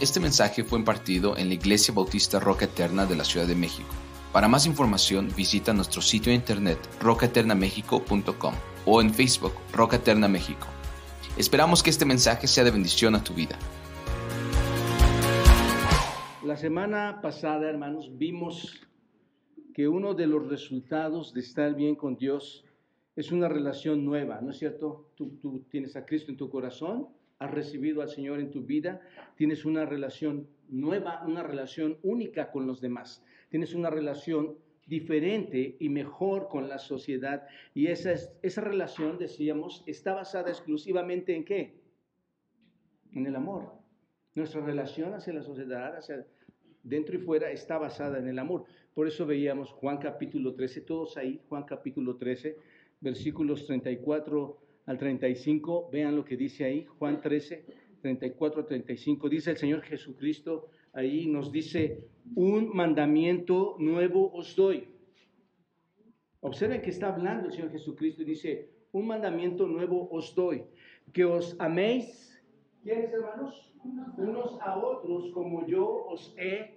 Este mensaje fue impartido en la Iglesia Bautista Roca Eterna de la Ciudad de México. Para más información visita nuestro sitio de internet rocaeternamexico.com o en Facebook Roca Eterna México. Esperamos que este mensaje sea de bendición a tu vida. La semana pasada, hermanos, vimos que uno de los resultados de estar bien con Dios es una relación nueva, ¿no es cierto? Tú, tú tienes a Cristo en tu corazón has recibido al Señor en tu vida, tienes una relación nueva, una relación única con los demás. Tienes una relación diferente y mejor con la sociedad. Y esa, esa relación, decíamos, está basada exclusivamente en qué? En el amor. Nuestra relación hacia la sociedad, hacia dentro y fuera, está basada en el amor. Por eso veíamos Juan capítulo 13, todos ahí, Juan capítulo 13, versículos 34 al 35, vean lo que dice ahí, Juan 13, 34 al 35, dice el Señor Jesucristo, ahí nos dice, un mandamiento nuevo os doy. Observen que está hablando el Señor Jesucristo y dice, un mandamiento nuevo os doy, que os améis, ¿quiénes hermanos? Unos a otros como yo os he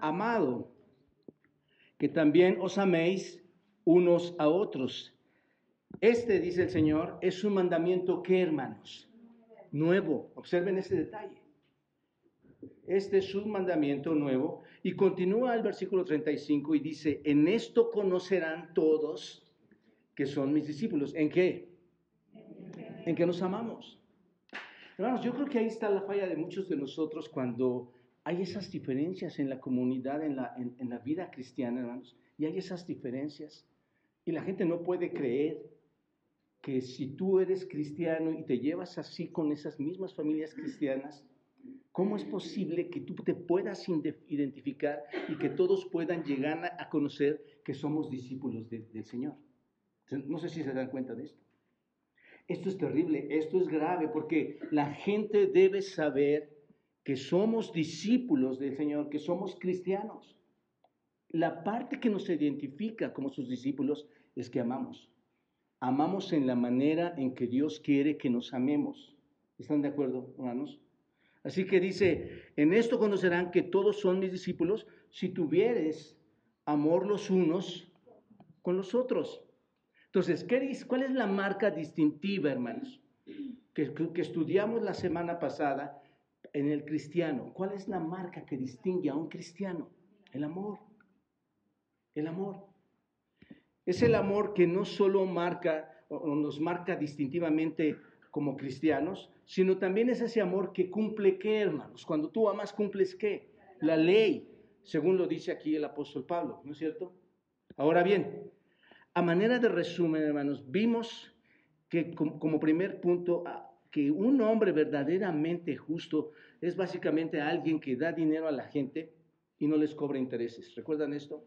amado, que también os améis unos a otros. Este, dice el Señor, es un mandamiento que, hermanos, nuevo. Observen ese detalle. Este es un mandamiento nuevo. Y continúa el versículo 35 y dice, en esto conocerán todos que son mis discípulos. ¿En qué? En que nos amamos. Hermanos, yo creo que ahí está la falla de muchos de nosotros cuando hay esas diferencias en la comunidad, en la, en la vida cristiana, hermanos, y hay esas diferencias. Y la gente no puede creer que si tú eres cristiano y te llevas así con esas mismas familias cristianas, ¿cómo es posible que tú te puedas identificar y que todos puedan llegar a conocer que somos discípulos del Señor? No sé si se dan cuenta de esto. Esto es terrible, esto es grave, porque la gente debe saber que somos discípulos del Señor, que somos cristianos. La parte que nos identifica como sus discípulos es que amamos amamos en la manera en que Dios quiere que nos amemos. ¿Están de acuerdo, hermanos? Así que dice, en esto conocerán que todos son mis discípulos si tuvieres amor los unos con los otros. Entonces, ¿qué, ¿cuál es la marca distintiva, hermanos? Que, que estudiamos la semana pasada en el cristiano. ¿Cuál es la marca que distingue a un cristiano? El amor. El amor. Es el amor que no solo marca o nos marca distintivamente como cristianos, sino también es ese amor que cumple qué, hermanos. Cuando tú amas, cumples qué? La ley, según lo dice aquí el apóstol Pablo, ¿no es cierto? Ahora bien, a manera de resumen, hermanos, vimos que como primer punto, que un hombre verdaderamente justo es básicamente alguien que da dinero a la gente y no les cobra intereses. ¿Recuerdan esto?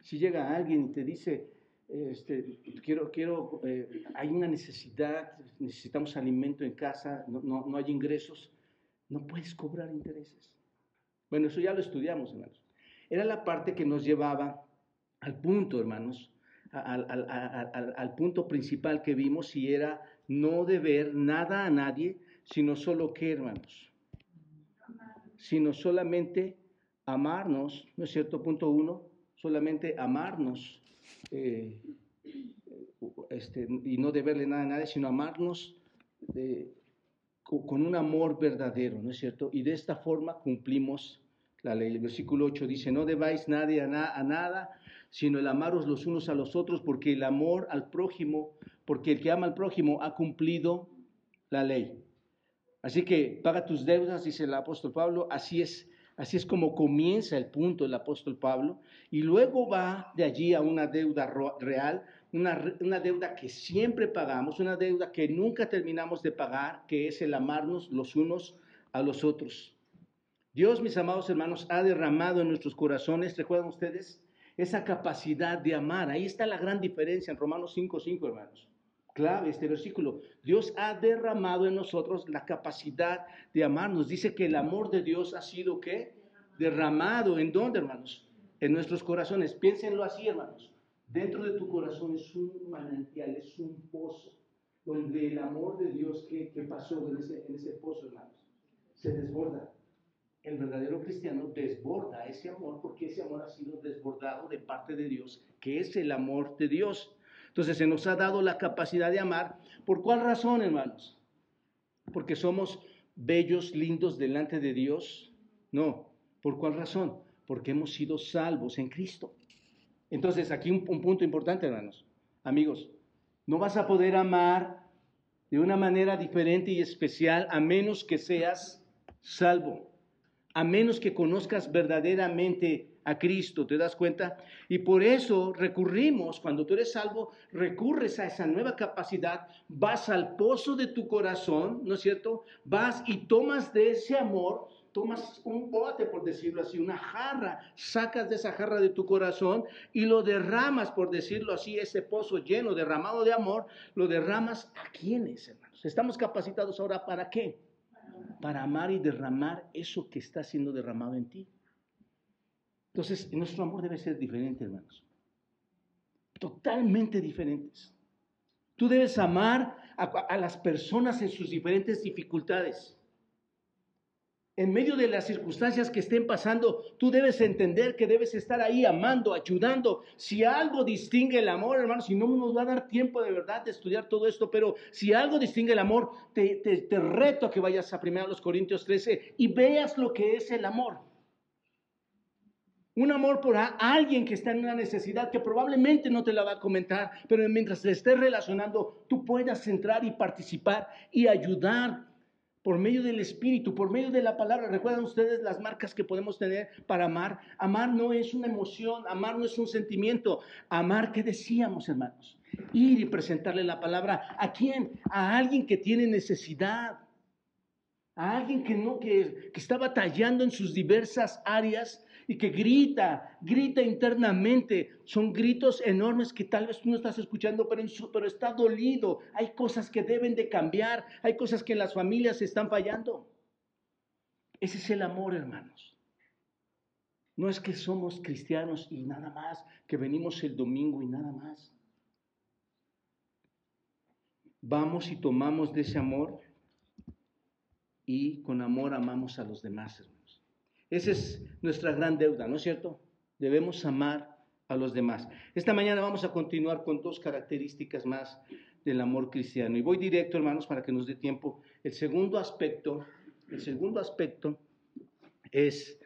Si llega alguien y te dice, este, quiero, quiero, eh, hay una necesidad, necesitamos alimento en casa, no, no, no, hay ingresos, no puedes cobrar intereses. Bueno, eso ya lo estudiamos, hermanos. Era la parte que nos llevaba al punto, hermanos, al, al, al, al punto principal que vimos y era no deber nada a nadie, sino solo que, hermanos, sino solamente amarnos, ¿no es cierto? Punto uno, solamente amarnos eh, este, y no deberle nada a nadie, sino amarnos con un amor verdadero, ¿no es cierto? Y de esta forma cumplimos la ley. El versículo 8 dice, no debáis nadie a, a nada, sino el amaros los unos a los otros, porque el amor al prójimo, porque el que ama al prójimo ha cumplido la ley. Así que paga tus deudas, dice el apóstol Pablo, así es Así es como comienza el punto del apóstol Pablo y luego va de allí a una deuda real, una, una, deuda que siempre pagamos, una deuda que nunca terminamos de pagar, que es el amarnos los unos a los otros. Dios, mis amados hermanos, ha derramado en nuestros corazones, ¿recuerdan ustedes? Esa capacidad de amar. Ahí está la gran diferencia en Romanos 5.5, hermanos clave este versículo. Dios ha derramado en nosotros la capacidad de amarnos. Dice que el amor de Dios ha sido ¿qué? Derramado. ¿En dónde, hermanos? En nuestros corazones. Piénsenlo así, hermanos. Dentro de tu corazón es un manantial, es un pozo, donde el amor de Dios que, pasó en ese, en ese pozo, hermanos, se desborda. el verdadero cristiano desborda ese amor porque ese amor ha sido desbordado de parte de Dios, que es el amor de Dios. Entonces se nos ha dado la capacidad de amar. ¿Por cuál razón, hermanos? Porque somos bellos, lindos delante de Dios. No. ¿Por cuál razón? Porque hemos sido salvos en Cristo. Entonces aquí un, un punto importante, hermanos. Amigos, no vas a poder amar de una manera diferente y especial a menos que seas salvo, a menos que conozcas verdaderamente a Cristo, ¿te das cuenta? Y por eso recurrimos, cuando tú eres salvo, recurres a esa nueva capacidad, vas al pozo de tu corazón, ¿no es cierto? Vas y tomas de ese amor tomas un bote, por decirlo así, una jarra, sacas de esa jarra de tu corazón y lo derramas, por decirlo así, ese pozo lleno, derramado de amor, lo derramas a quienes, hermanos. Estamos capacitados ahora para qué? Para amar y derramar eso que está siendo derramado en ti. Entonces, nuestro amor debe ser diferente, hermanos. Totalmente diferentes. Tú debes amar a, las personas en sus diferentes dificultades en medio de las circunstancias que estén pasando, tú debes entender que debes estar ahí amando, ayudando. Si algo distingue el amor, hermano, si no nos va a dar tiempo de verdad de estudiar todo esto, pero si algo distingue el amor, te, te, reto a que vayas a 1 Corintios 13 y veas lo que es el amor. Un amor por alguien que está en una necesidad que probablemente no te la va a comentar, pero mientras te estés relacionando, tú puedas entrar y participar y ayudar por medio del Espíritu, por medio de la palabra. ¿Recuerdan ustedes las marcas que podemos tener para amar? Amar no es una emoción, amar no es un sentimiento. Amar, ¿qué decíamos, hermanos? Ir y presentarle la palabra. ¿A quién? A alguien que tiene necesidad. A alguien que no, que, que está batallando en sus diversas áreas y que grita, grita internamente. Son gritos enormes que tal vez tú no estás escuchando, pero, pero está dolido. Hay cosas que deben de cambiar, hay cosas que en las familias están fallando. Ese es el amor, hermanos. No es que somos cristianos y nada más, que venimos el domingo y nada más. Vamos y tomamos de ese amor y con amor amamos a los demás. Esa es nuestra gran deuda, ¿no es cierto? Debemos amar a los demás. Esta mañana vamos a continuar con dos características más del amor cristiano. Y voy directo, hermanos, para que nos dé tiempo. El segundo aspecto, el segundo aspecto es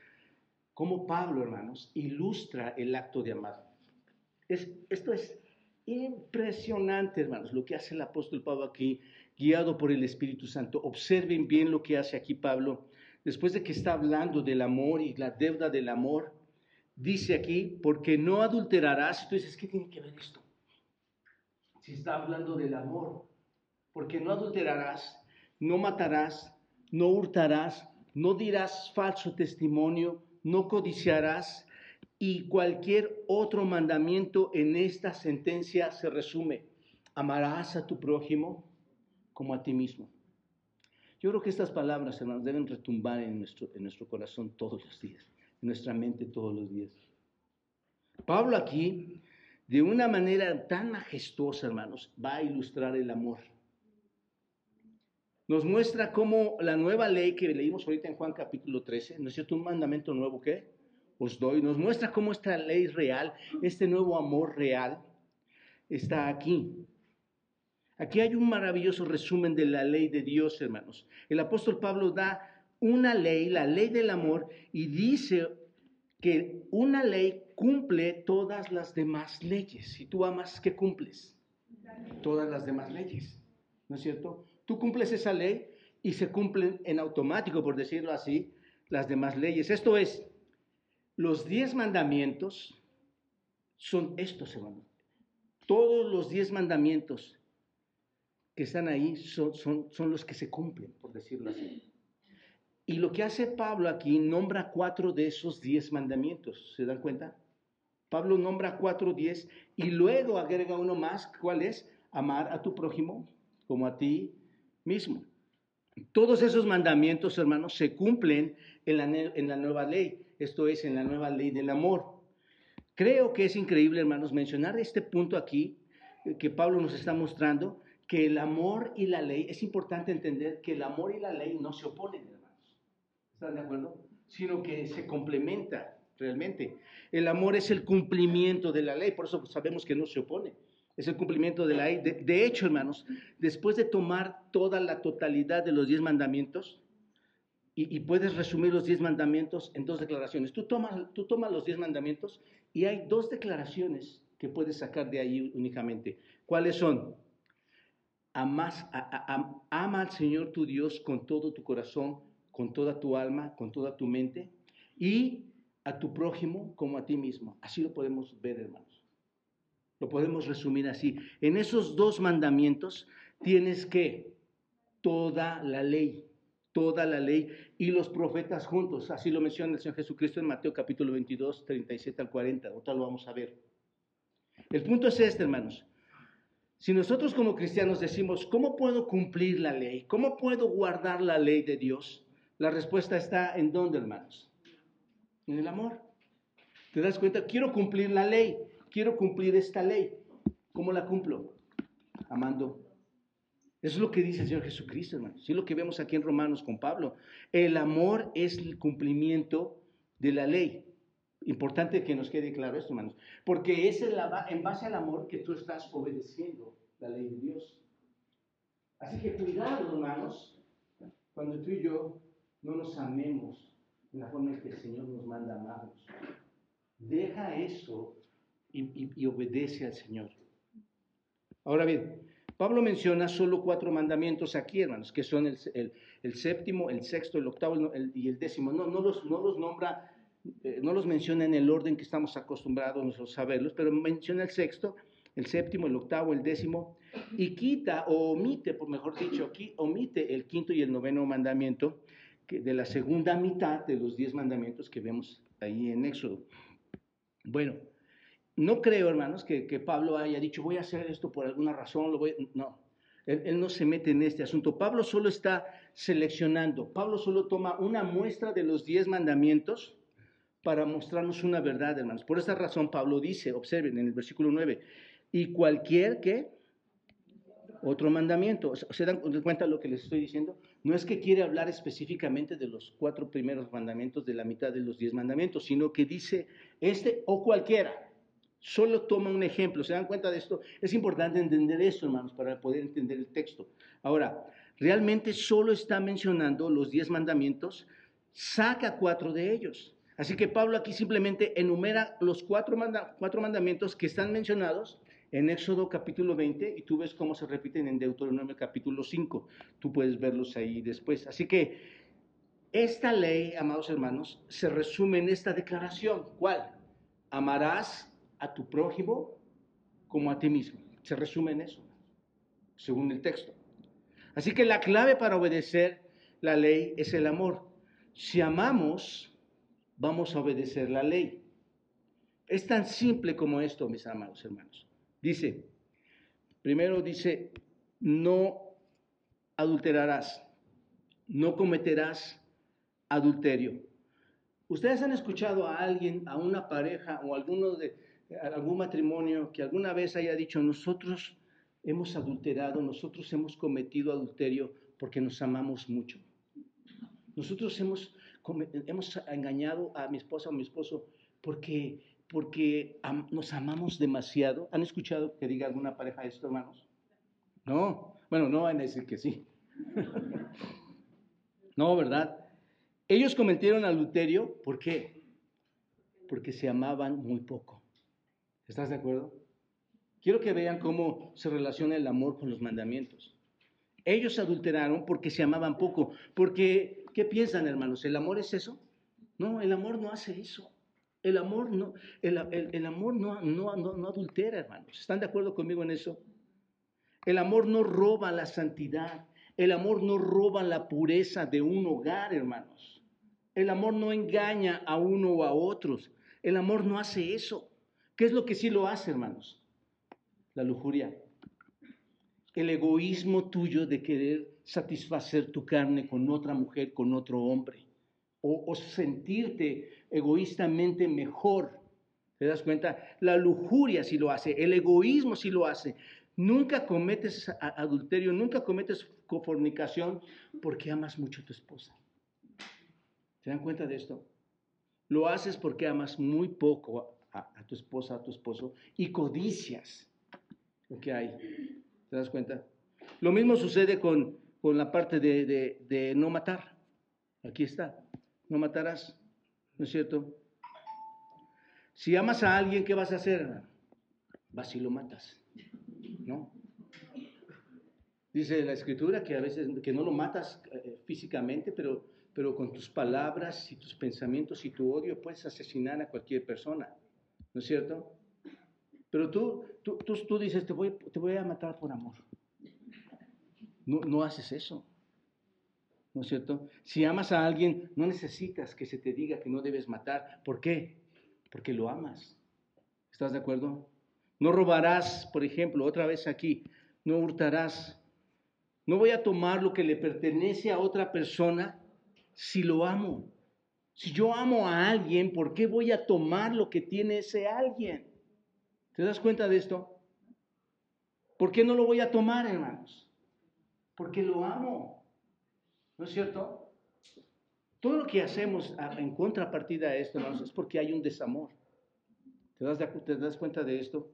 cómo Pablo, hermanos, ilustra el acto de amar. Es, esto es impresionante, hermanos, lo que hace el apóstol Pablo aquí, guiado por el Espíritu Santo. Observen bien lo que hace aquí Pablo después de que está hablando del amor y la deuda del amor, dice aquí, porque no adulterarás. Tú dices, ¿qué tiene que ver esto? Si está hablando del amor, porque no adulterarás, no matarás, no hurtarás, no dirás falso testimonio, no codiciarás, y cualquier otro mandamiento en esta sentencia se resume. Amarás a tu prójimo como a ti mismo. Yo creo que estas palabras, hermanos, deben retumbar en nuestro, en nuestro corazón todos los días, en nuestra mente todos los días. Pablo aquí, de una manera tan majestuosa, hermanos, va a ilustrar el amor. Nos muestra cómo la nueva ley que leímos ahorita en Juan capítulo 13, ¿no es cierto? Un mandamiento nuevo que os doy, nos muestra cómo esta ley real, este nuevo amor real, está aquí. Aquí hay un maravilloso resumen de la ley de Dios, hermanos. El apóstol Pablo da una ley, la ley del amor, y dice que una ley cumple todas las demás leyes. Si tú amas, ¿qué cumples? Todas las demás leyes. ¿No es cierto? Tú cumples esa ley y se cumplen en automático, por decirlo así, las demás leyes. Esto es, los diez mandamientos son estos, hermanos. Todos los diez mandamientos que están ahí son, son, los que se cumplen, por decirlo así. Y lo que hace Pablo aquí, nombra cuatro de esos diez mandamientos, ¿se dan cuenta? Pablo nombra cuatro, diez, y luego agrega uno más, ¿cuál es? Amar a tu prójimo como a ti mismo. Todos esos mandamientos, hermanos, se cumplen en la, en la nueva ley, esto es, en la nueva ley del amor. Creo que es increíble, hermanos, mencionar este punto aquí eh, que Pablo nos está mostrando, que el amor y la ley, es importante entender que el amor y la ley no se oponen, hermanos. ¿Están de acuerdo? sino que se complementa realmente. El amor es el cumplimiento de la ley, por eso sabemos que no se opone. Es el cumplimiento de la ley. De, hecho, hermanos, después de tomar toda la totalidad de los diez mandamientos, y, puedes resumir los diez mandamientos en dos declaraciones. Tú tomas, tú tomas los diez mandamientos y hay dos declaraciones que puedes sacar de ahí únicamente. ¿Cuáles son? Amas, ama al Señor tu Dios con todo tu corazón, con toda tu alma, con toda tu mente y a tu prójimo como a ti mismo. Así lo podemos ver, hermanos. Lo podemos resumir así. En esos dos mandamientos tienes que toda la ley toda la ley y los profetas juntos. Así lo menciona el Señor Jesucristo en Mateo capítulo 22, 37 al 40. Otra lo vamos a ver. El punto es este, hermanos. Si nosotros como cristianos decimos, ¿cómo puedo cumplir la ley? ¿Cómo puedo guardar la ley de Dios? La respuesta está en dónde, hermanos? En el amor. ¿Te das cuenta? Quiero cumplir la ley. Quiero cumplir esta ley. ¿Cómo la cumplo? Amando eso es lo que dice el Señor Jesucristo, hermanos. Sí, lo que vemos aquí en Romanos con Pablo. El amor es el cumplimiento de la ley. Importante que nos quede claro esto, hermanos. Porque es en base al amor que tú estás obedeciendo la ley de Dios. Así que cuidado, hermanos, cuando tú y yo no nos amemos en la forma en que el Señor nos manda amarnos. Deja eso y, y obedece al Señor. Ahora bien, Pablo menciona solo cuatro mandamientos aquí, hermanos, que son el, séptimo, el sexto, el octavo y el décimo. No, no, los, no los nombra, eh, no los menciona en el orden que estamos acostumbrados a saberlos, pero menciona el sexto, el séptimo, el octavo, el décimo, y quita o omite, por mejor dicho, aquí omite el quinto y el noveno mandamiento que de la segunda mitad de los diez mandamientos que vemos ahí en Éxodo. Bueno, no creo, hermanos, que, Pablo haya dicho, voy a hacer esto por alguna razón, no, él, no se mete en este asunto. Pablo solo está seleccionando, Pablo solo toma una muestra de los diez mandamientos para mostrarnos una verdad, hermanos. Por esa razón Pablo dice, observen en el versículo 9, y cualquier que otro mandamiento. ¿Se dan cuenta lo que les estoy diciendo? No es que quiere hablar específicamente de los cuatro primeros mandamientos de la mitad de los diez mandamientos, sino que dice este o cualquiera. Solo toma un ejemplo. ¿Se dan cuenta de esto? Es importante entender esto, hermanos, para poder entender el texto. Ahora, realmente solo está mencionando los diez mandamientos, saca cuatro de ellos. Así que Pablo aquí simplemente enumera los cuatro, mandamientos que están mencionados en Éxodo capítulo 20 y tú ves cómo se repiten en Deuteronomio capítulo 5. Tú puedes verlos ahí después. Así que esta ley, amados hermanos, se resume en esta declaración. ¿Cuál? Amarás a tu prójimo como a ti mismo. Se resume en eso, según el texto. Así que la clave para obedecer la ley es el amor. Si amamos, vamos a obedecer la ley. Es tan simple como esto, mis amados hermanos. Dice, primero dice, no adulterarás, no cometerás adulterio. Ustedes han escuchado a alguien, a una pareja o alguno de, algún matrimonio que alguna vez haya dicho, nosotros hemos adulterado, nosotros hemos cometido adulterio porque nos amamos mucho. Nosotros hemos, hemos engañado a mi esposa o mi esposo porque, porque nos amamos demasiado. ¿Han escuchado que diga alguna pareja esto, hermanos? No, bueno, no van a decir que sí. no, ¿verdad? Ellos cometieron adulterio, ¿por qué? Porque se amaban muy poco. ¿Estás de acuerdo? Quiero que vean cómo se relaciona el amor con los mandamientos. Ellos adulteraron porque se amaban poco. Porque, ¿qué piensan, hermanos? ¿El amor es eso? No, el amor no hace eso. El amor no, el, amor no, no, no adultera, hermanos. ¿Están de acuerdo conmigo en eso? El amor no roba la santidad. El amor no roba la pureza de un hogar, hermanos. El amor no engaña a uno o a otros. El amor no hace eso. ¿Qué es lo que sí lo hace, hermanos? La lujuria. El egoísmo tuyo de querer satisfacer tu carne con otra mujer, con otro hombre. O, sentirte egoístamente mejor. ¿Te das cuenta? La lujuria sí lo hace, el egoísmo sí lo hace. Nunca cometes adulterio, nunca cometes fornicación porque amas mucho a tu esposa. ¿Se dan cuenta de esto? Lo haces porque amas muy poco a, tu esposa, a tu esposo, y codicias lo que hay. ¿Te das cuenta? Lo mismo sucede con, con la parte de, de no matar. Aquí está. No matarás. ¿No es cierto? Si amas a alguien, ¿qué vas a hacer? Vas y lo matas. ¿No? Dice la escritura que a veces que no lo matas eh, físicamente, pero, pero con tus palabras y tus pensamientos y tu odio puedes asesinar a cualquier persona. ¿No es cierto? Pero tú, tú, tú, dices, te voy, te voy a matar por amor. No, haces eso. ¿No es cierto? Si amas a alguien, no necesitas que se te diga que no debes matar. ¿Por qué? Porque lo amas. ¿Estás de acuerdo? No robarás, por ejemplo, otra vez aquí, no hurtarás. No voy a tomar lo que le pertenece a otra persona si lo amo. Si yo amo a alguien, ¿por qué voy a tomar lo que tiene ese alguien? ¿Te das cuenta de esto? ¿Por qué no lo voy a tomar, hermanos? Porque lo amo. ¿No es cierto? Todo lo que hacemos en contrapartida a esto, hermanos, es porque hay un desamor. ¿Te das, ¿Te das cuenta de esto?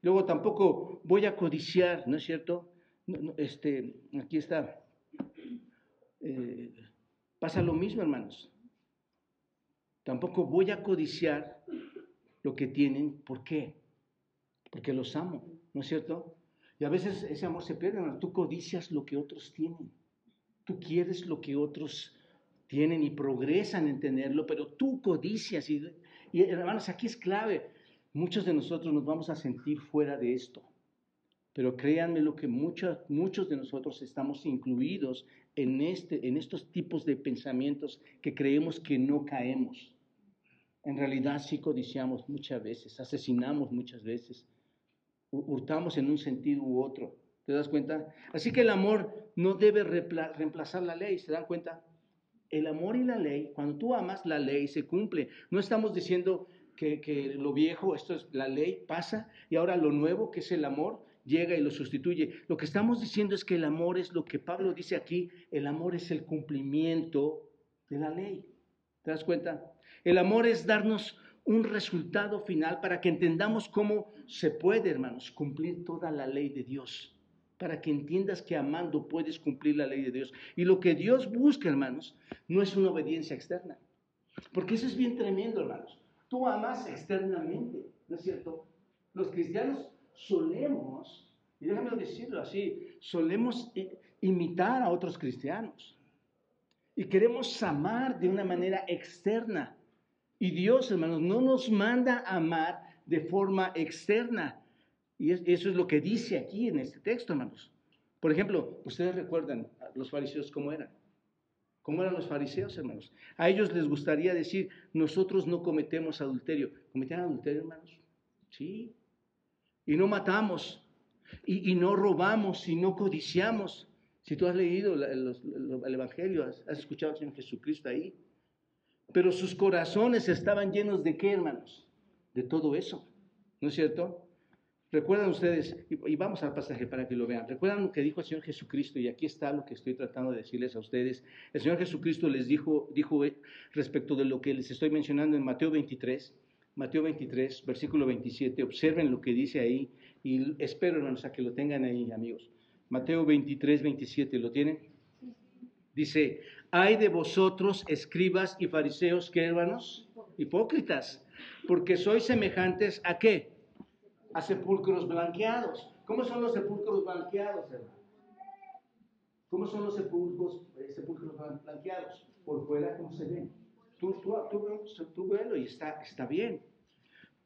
Luego tampoco voy a codiciar, ¿no es cierto? este, aquí está. Eh, pasa lo mismo, hermanos. Tampoco voy a codiciar lo que tienen. ¿Por qué? Porque los amo, ¿no es cierto? Y a veces ese amor se pierde, hermanos. Tú codicias lo que otros tienen. Tú quieres lo que otros tienen y progresan en tenerlo, pero tú codicias. Y, hermanos, aquí es clave. Muchos de nosotros nos vamos a sentir fuera de esto. Pero créanme lo que muchos, muchos de nosotros estamos incluidos en, este, en estos tipos de pensamientos que creemos que no caemos. En realidad sí codiciamos muchas veces, asesinamos muchas veces, hurtamos en un sentido u otro. ¿Te das cuenta? Así que el amor no debe reemplazar la ley, ¿se dan cuenta? El amor y la ley, cuando tú amas, la ley se cumple. No estamos diciendo que, lo viejo, esto es la ley, pasa, y ahora lo nuevo, que es el amor, llega y lo sustituye. Lo que estamos diciendo es que el amor es lo que Pablo dice aquí, el amor es el cumplimiento de la ley. ¿Te das cuenta? El amor es darnos un resultado final para que entendamos cómo se puede, hermanos, cumplir toda la ley de Dios para que entiendas que amando puedes cumplir la ley de Dios. Y lo que Dios busca, hermanos, no es una obediencia externa. Porque eso es bien tremendo, hermanos. Tú amas externamente, ¿no es cierto? Los cristianos solemos, y déjame decirlo así, solemos imitar a otros cristianos. Y queremos amar de una manera externa. Y Dios, hermanos, no nos manda a amar de forma externa, y eso es lo que dice aquí en este texto, hermanos. Por ejemplo, ustedes recuerdan los fariseos cómo eran. ¿Cómo eran los fariseos, hermanos? A ellos les gustaría decir, nosotros no cometemos adulterio. ¿Cometían adulterio, hermanos? Sí. Y no matamos, y, no robamos, y no codiciamos. Si tú has leído el, Evangelio, has, has, escuchado al Señor Jesucristo ahí. Pero sus corazones estaban llenos de qué, hermanos? De todo eso. ¿No es cierto? Recuerdan ustedes, y vamos al pasaje para que lo vean, recuerdan lo que dijo el Señor Jesucristo, y aquí está lo que estoy tratando de decirles a ustedes. El Señor Jesucristo les dijo, dijo respecto de lo que les estoy mencionando en Mateo 23, Mateo 23, versículo 27, observen lo que dice ahí, y espero, hermanos, a que lo tengan ahí, amigos. Mateo 23, 27, ¿lo tienen? Dice, hay de vosotros, escribas y fariseos, ¿qué hermanos? Hipócritas, porque sois semejantes a qué? a sepulcros blanqueados. ¿Cómo son los sepulcros blanqueados, hermano? ¿Cómo son los sepulcros, eh, sepulcros blanqueados? Por fuera, ¿cómo se ven? Tú, tú, tú, tú velo y está, está bien.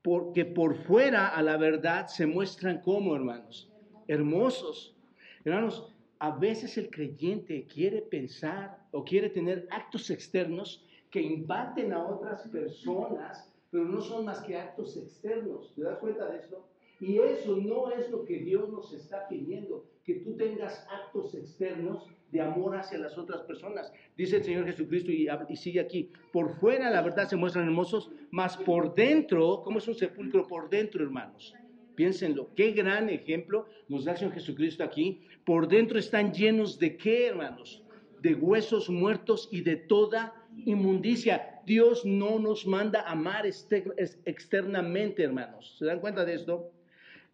Porque por fuera, a la verdad, se muestran como, hermanos, hermosos. Hermanos, a veces el creyente quiere pensar o quiere tener actos externos que impacten a otras personas, pero no son más que actos externos. ¿Te das cuenta de esto? Y eso no es lo que Dios nos está pidiendo, que tú tengas actos externos de amor hacia las otras personas. Dice el Señor Jesucristo y, sigue aquí, por fuera la verdad se muestran hermosos, mas por dentro, ¿cómo es un sepulcro por dentro, hermanos? Piénsenlo, qué gran ejemplo nos da el Señor Jesucristo aquí. Por dentro están llenos de qué, hermanos? De huesos muertos y de toda inmundicia. Dios no nos manda amar externamente, hermanos. ¿Se dan cuenta de esto?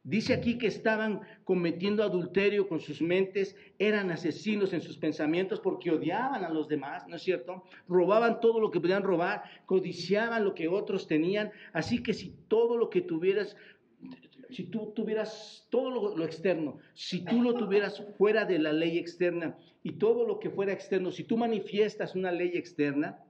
Dice aquí que estaban cometiendo adulterio con sus mentes, eran asesinos en sus pensamientos porque odiaban a los demás, ¿no es cierto? Robaban todo lo que podían robar, codiciaban lo que otros tenían. Así que si todo lo que tuvieras, si tú tuvieras todo lo, externo, si tú lo tuvieras fuera de la ley externa y todo lo que fuera externo, si tú manifiestas una ley externa,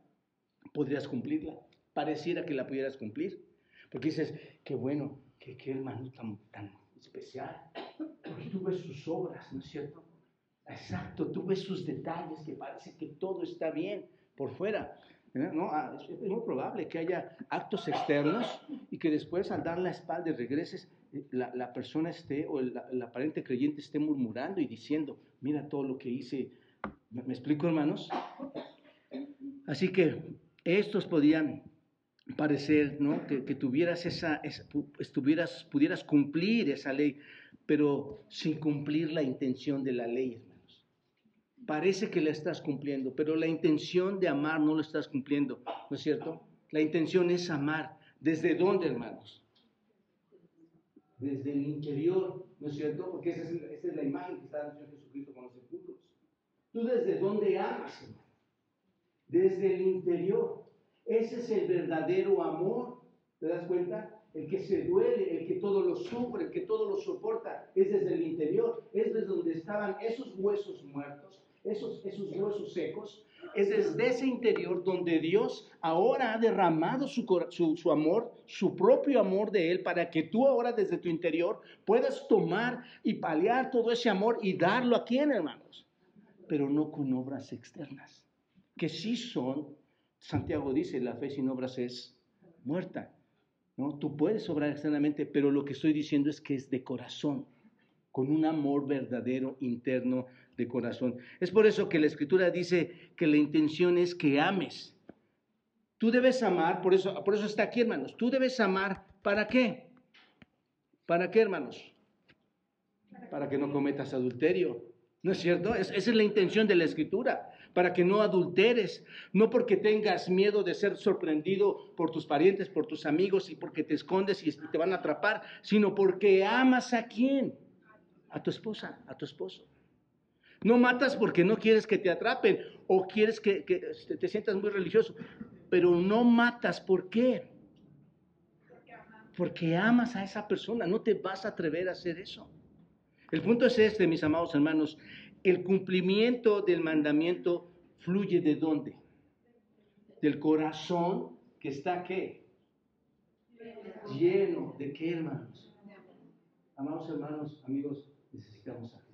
podrías cumplirla. Pareciera que la pudieras cumplir. Porque dices, qué bueno, qué, qué hermano tan, tan especial. Porque tú ves sus obras, ¿no es cierto? Exacto, tú ves sus detalles, que parece que todo está bien por fuera. ¿no? Ah, es, muy probable que haya actos externos y que después al dar la espalda regreses, eh, la, la persona esté o el, el, aparente creyente esté murmurando y diciendo, mira todo lo que hice. ¿Me, explico, hermanos? Así que estos podían parecer, ¿no? Que, tuvieras esa, estuvieras, pudieras cumplir esa ley, pero sin cumplir la intención de la ley, hermanos. Parece que la estás cumpliendo, pero la intención de amar no lo estás cumpliendo, ¿no es cierto? La intención es amar. ¿Desde dónde, hermanos? Desde el interior, ¿no es cierto? Porque esa es, esa es la imagen que está dando Jesucristo con los sepulcros. ¿Tú desde dónde amas, hermano? desde el interior. Ese es el verdadero amor. ¿Te das cuenta? El que se duele, el que todo lo sufre, el que todo lo soporta, es desde el interior, es desde donde estaban esos huesos muertos, esos, esos huesos secos. Es desde ese interior donde Dios ahora ha derramado su, amor, su propio amor de Él, para que tú ahora desde tu interior puedas tomar y paliar todo ese amor y darlo a quién, hermanos, pero no con obras externas que sí son, Santiago dice, la fe sin obras es muerta. ¿no? Tú puedes obrar externamente, pero lo que estoy diciendo es que es de corazón, con un amor verdadero interno de corazón. Es por eso que la escritura dice que la intención es que ames. Tú debes amar, por eso, por eso está aquí, hermanos. Tú debes amar, ¿para qué? ¿Para qué, hermanos? Para que no cometas adulterio. ¿No es cierto? esa es la intención de la escritura para que no adulteres, no porque tengas miedo de ser sorprendido por tus parientes, por tus amigos y porque te escondes y te van a atrapar, sino porque amas a quién? A tu esposa, a tu esposo. No matas porque no quieres que te atrapen o quieres que, que te sientas muy religioso, pero no matas, ¿por qué? Porque amas a esa persona, no te vas a atrever a hacer eso. El punto es este, mis amados hermanos, el cumplimiento del mandamiento fluye de dónde? Del corazón que está qué? Lleno de qué, hermanos? Amados hermanos, amigos, necesitamos a Cristo.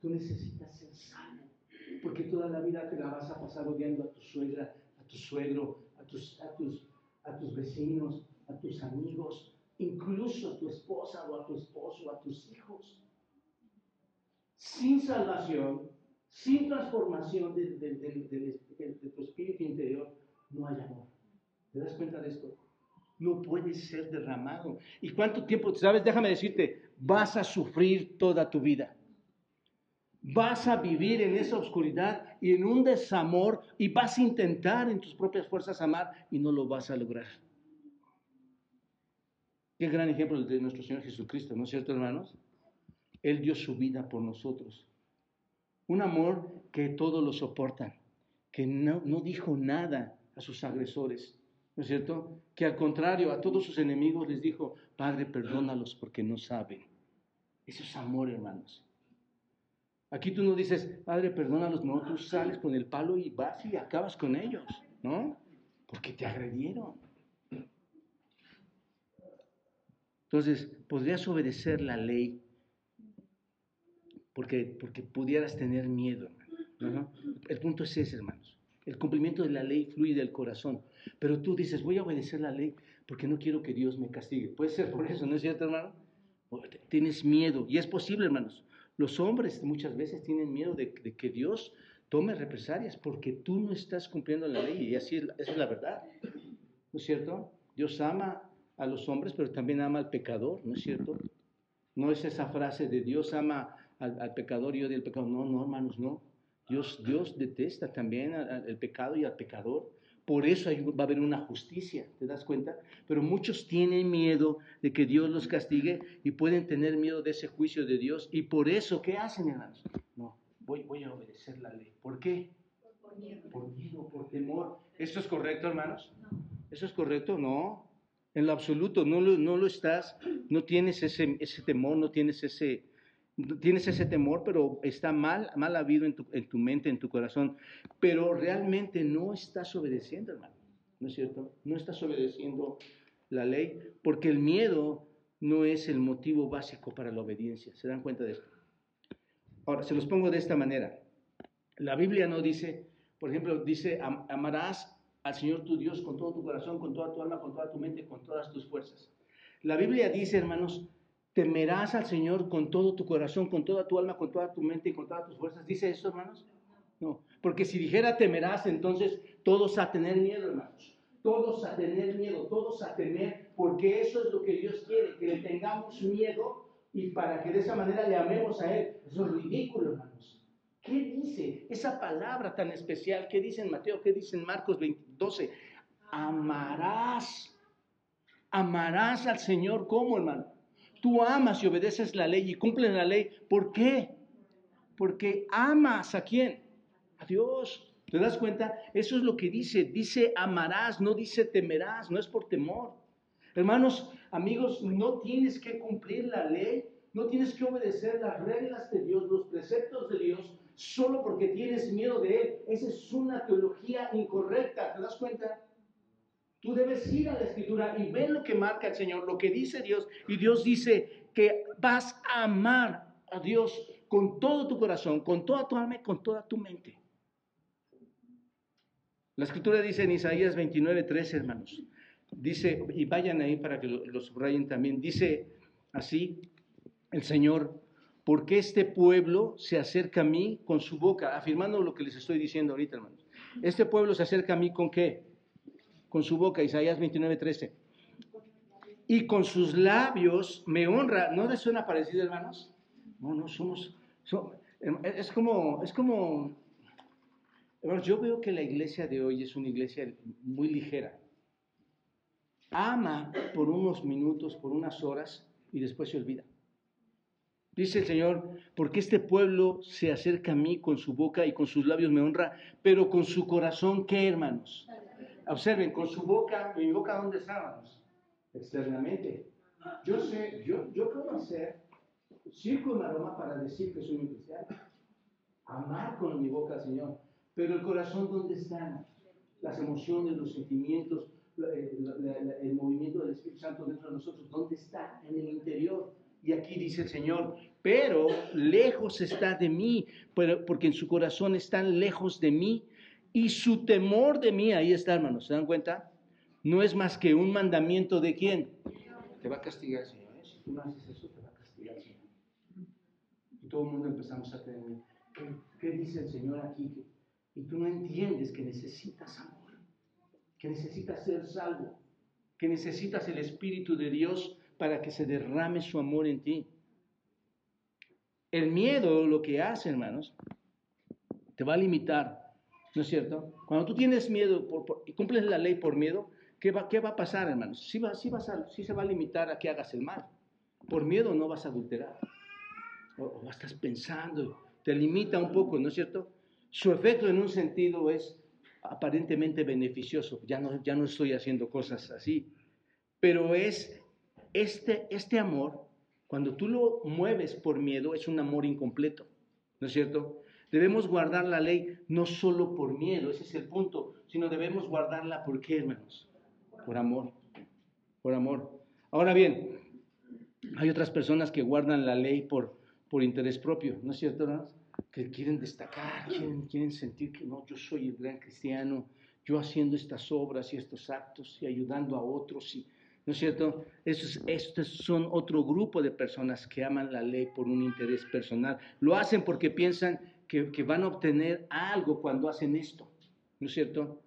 Tú necesitas ser sano, porque toda la vida te la vas a pasar odiando a tu suegra, a tu suegro, a tus, a tus, a tus vecinos, a tus amigos, incluso a tu esposa o a tu esposo, a tus hijos sin salvación, sin transformación de, de, tu espíritu interior, no hay amor. ¿Te das cuenta de esto? No puede ser derramado. ¿Y cuánto tiempo, sabes? Déjame decirte, vas a sufrir toda tu vida. Vas a vivir en esa oscuridad y en un desamor y vas a intentar en tus propias fuerzas amar y no lo vas a lograr. Qué gran ejemplo de nuestro Señor Jesucristo, ¿no es cierto, hermanos? Él dio su vida por nosotros. Un amor que todo lo soporta, que no, no dijo nada a sus agresores, ¿no es cierto? Que al contrario, a todos sus enemigos les dijo, Padre, perdónalos porque no saben. Eso es amor, hermanos. Aquí tú no dices, Padre, perdónalos, no, tú sales con el palo y vas y acabas con ellos, ¿no? Porque te agredieron. Entonces, podrías obedecer la ley porque, porque pudieras tener miedo. El punto es ese, hermanos. El cumplimiento de la ley fluye del corazón. Pero tú dices, voy a obedecer la ley porque no quiero que Dios me castigue. Puede ser por eso, ¿no es cierto, hermano? Tienes miedo. Y es posible, hermanos. Los hombres muchas veces tienen miedo de, que Dios tome represalias porque tú no estás cumpliendo la ley. Y así es, la verdad. ¿No es cierto? Dios ama a los hombres, pero también ama al pecador, ¿no es cierto? No es esa frase de Dios ama al, pecador y odia el pecado. No, no, hermanos, no. Dios, Dios detesta también el pecado y al pecador. Por eso va a haber una justicia, ¿te das cuenta? Pero muchos tienen miedo de que Dios los castigue y pueden tener miedo de ese juicio de Dios. Y por eso, ¿qué hacen, hermanos? No, voy, voy a obedecer la ley. ¿Por qué? Por miedo. Por miedo, por temor. ¿Esto es correcto, hermanos? No. ¿Eso es correcto? No. En lo absoluto, no lo, no lo estás, no tienes ese, ese temor, no tienes ese, tienes ese temor, pero está mal, mal habido en tu, en tu mente, en tu corazón, pero realmente no estás obedeciendo, hermano, ¿no es cierto? No estás obedeciendo la ley, porque el miedo no es el motivo básico para la obediencia. ¿Se dan cuenta de esto? Ahora, se los pongo de esta manera. La Biblia no dice, por ejemplo, dice, amarás al Señor tu Dios con todo tu corazón, con toda tu alma, con toda tu mente, con todas tus fuerzas. La Biblia dice, hermanos, ¿Temerás al Señor con todo tu corazón, con toda tu alma, con toda tu mente y con todas tus fuerzas? ¿Dice eso, hermanos? No, porque si dijera temerás, entonces todos a tener miedo, hermanos. Todos a tener miedo, todos a temer, porque eso es lo que Dios quiere, que le tengamos miedo y para que de esa manera le amemos a Él. Eso es ridículo, hermanos. ¿Qué dice esa palabra tan especial? ¿Qué dice en Mateo? ¿Qué dice en Marcos 12? Amarás. Amarás al Señor como, hermano Tú amas y obedeces la ley y cumples la ley. ¿Por qué? Porque amas a quién? A Dios. ¿Te das cuenta? Eso es lo que dice. Dice amarás, no dice temerás, no es por temor. Hermanos, amigos, no tienes que cumplir la ley, no tienes que obedecer las reglas de Dios, los preceptos de Dios, solo porque tienes miedo de Él. Esa es una teología incorrecta. ¿Te das cuenta? Tú debes ir a la escritura y ver lo que marca el Señor, lo que dice Dios. Y Dios dice que vas a amar a Dios con todo tu corazón, con toda tu alma y con toda tu mente. La escritura dice en Isaías 29, 13, hermanos. Dice, y vayan ahí para que lo, subrayen también, dice así el Señor, porque este pueblo se acerca a mí con su boca, afirmando lo que les estoy diciendo ahorita, hermanos. Este pueblo se acerca a mí con qué? Con su boca, Isaías 29, 13. Y con sus labios me honra. ¿No les suena parecido, hermanos? No, no, somos, es como, es como, hermanos, yo veo que la iglesia de hoy es una iglesia muy ligera. Ama por unos minutos, por unas horas y después se olvida. Dice el Señor, porque este pueblo se acerca a mí con su boca y con sus labios me honra, pero con su corazón, ¿qué hermanos? Observen, con su boca, mi boca, ¿dónde estábamos? Externamente. Yo sé, yo, yo puedo hacer circo en aroma para decir que soy un cristiano. Amar con mi boca al Señor. Pero el corazón, ¿dónde están? Las emociones, los sentimientos, el movimiento del Espíritu Santo dentro de nosotros, ¿dónde está? En el interior. Y aquí dice el Señor, pero lejos está de mí, porque en su corazón están lejos de mí y su temor de mí, ahí está, hermanos, ¿se dan cuenta? No es más que un mandamiento de quién? Te va a castigar, Señor. ¿eh? Si tú no haces eso, te va a castigar, Señor. Y todo el mundo empezamos a creer, ¿qué, qué dice el Señor aquí? Y tú no entiendes que necesitas amor, que necesitas ser salvo, que necesitas el Espíritu de Dios para que se derrame su amor en ti. El miedo lo que hace, hermanos, te va a limitar ¿No es cierto? Cuando tú tienes miedo y cumples la ley por miedo, ¿qué va, qué va a pasar, hermanos? Sí, va, sí, vas a, sí se va a limitar a que hagas el mal. Por miedo no vas a adulterar. O, o estás pensando, te limita un poco, ¿no es cierto? Su efecto en un sentido es aparentemente beneficioso. Ya no, ya no estoy haciendo cosas así. Pero es este, este amor, cuando tú lo mueves por miedo, es un amor incompleto. ¿No es cierto? Debemos guardar la ley no solo por miedo, ese es el punto, sino debemos guardarla por qué, hermanos? Por amor, por amor. Ahora bien, hay otras personas que guardan la ley por, por interés propio, ¿no es cierto, hermanos? Que quieren destacar, quieren, quieren sentir que no, yo soy el gran cristiano, yo haciendo estas obras y estos actos y ayudando a otros y, ¿no es cierto? Estos, estos son otro grupo de personas que aman la ley por un interés personal. Lo hacen porque piensan que, van a obtener algo cuando hacen esto, ¿no es cierto?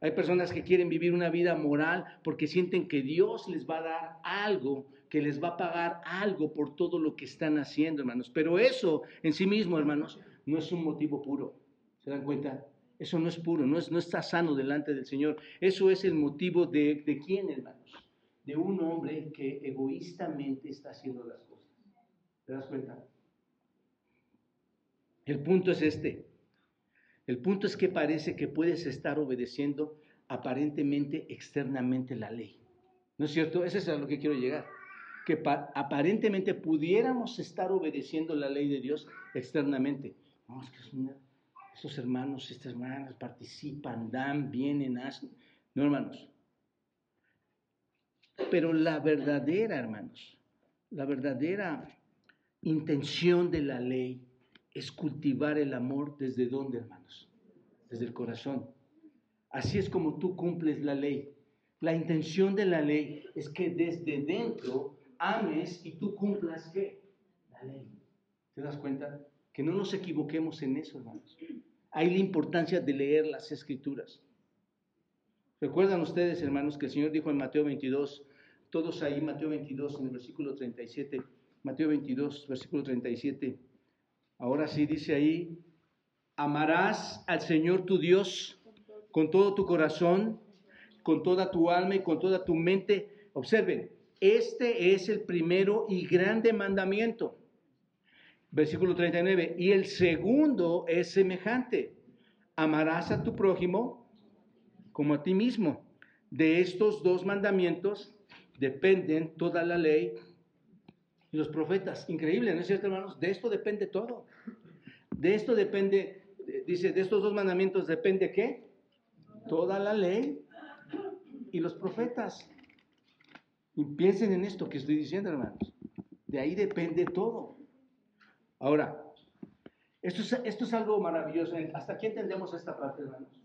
Hay personas que quieren vivir una vida moral porque sienten que Dios les va a dar algo, que les va a pagar algo por todo lo que están haciendo, hermanos. Pero eso en sí mismo, hermanos, no es un motivo puro. ¿Se dan cuenta? Eso no es puro, no, es, no está sano delante del Señor. Eso es el motivo de, de quién, hermanos? De un hombre que egoístamente está haciendo las cosas. ¿Te das cuenta? El punto es este. El punto es que parece que puedes estar obedeciendo aparentemente externamente la ley. ¿No es cierto? Ese es a lo que quiero llegar. Que aparentemente pudiéramos estar obedeciendo la ley de Dios externamente. No, es que estos hermanos, estas hermanas participan, dan, vienen, hacen. No, hermanos. Pero la verdadera, hermanos, la verdadera intención de la ley es cultivar el amor desde dónde, hermanos? Desde el corazón. Así es como tú cumples la ley. La intención de la ley es que desde dentro ames y tú cumplas qué? La ley. ¿Te das cuenta? Que no nos equivoquemos en eso, hermanos. Hay la importancia de leer las escrituras. ¿Recuerdan ustedes, hermanos, que el Señor dijo en Mateo 22, todos ahí, Mateo 22, en el versículo 37, Mateo 22, versículo 37, Ahora sí dice ahí, amarás al Señor tu Dios con todo tu corazón, con toda tu alma y con toda tu mente. Observen, este es el primero y grande mandamiento. Versículo 39. Y el segundo es semejante. Amarás a tu prójimo como a ti mismo. De estos dos mandamientos dependen toda la ley y los profetas. Increíble, ¿no es cierto, hermanos? De esto depende todo. De esto depende, dice, de estos dos mandamientos depende qué? Toda la ley y los profetas. Y piensen en esto que estoy diciendo, hermanos. De ahí depende todo. Ahora, esto es, esto es algo maravilloso. ¿Hasta aquí entendemos esta parte, hermanos?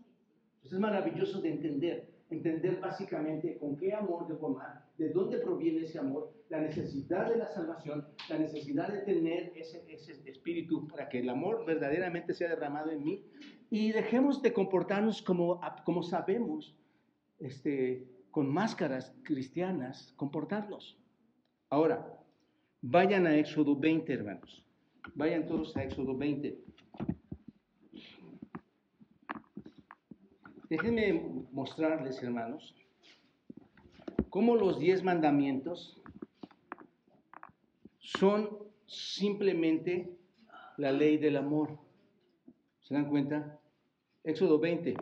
Esto es maravilloso de entender entender básicamente con qué amor debo amar, de dónde proviene ese amor, la necesidad de la salvación, la necesidad de tener ese, ese espíritu para que el amor verdaderamente sea derramado en mí y dejemos de comportarnos como, como sabemos, este, con máscaras cristianas, comportarnos. Ahora, vayan a Éxodo 20, hermanos. Vayan todos a Éxodo 20. Déjenme mostrarles, hermanos, cómo los diez mandamientos son simplemente la ley del amor. ¿Se dan cuenta? Éxodo 20.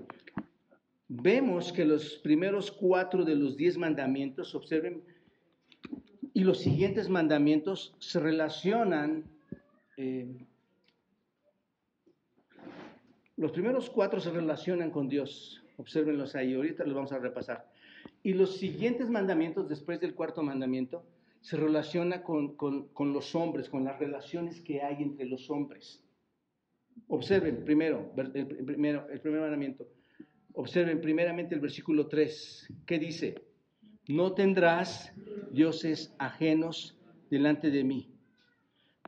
Vemos que los primeros cuatro de los diez mandamientos, observen, y los siguientes mandamientos se relacionan eh, los primeros cuatro se relacionan con Dios. Obsérvenlos ahí, ahorita los vamos a repasar. Y los siguientes mandamientos, después del cuarto mandamiento, se relaciona con, con, los hombres, con las relaciones que hay entre los hombres. Observen primero el, primero, el primer mandamiento. Observen primeramente el versículo 3. ¿Qué dice? No tendrás dioses ajenos delante de mí.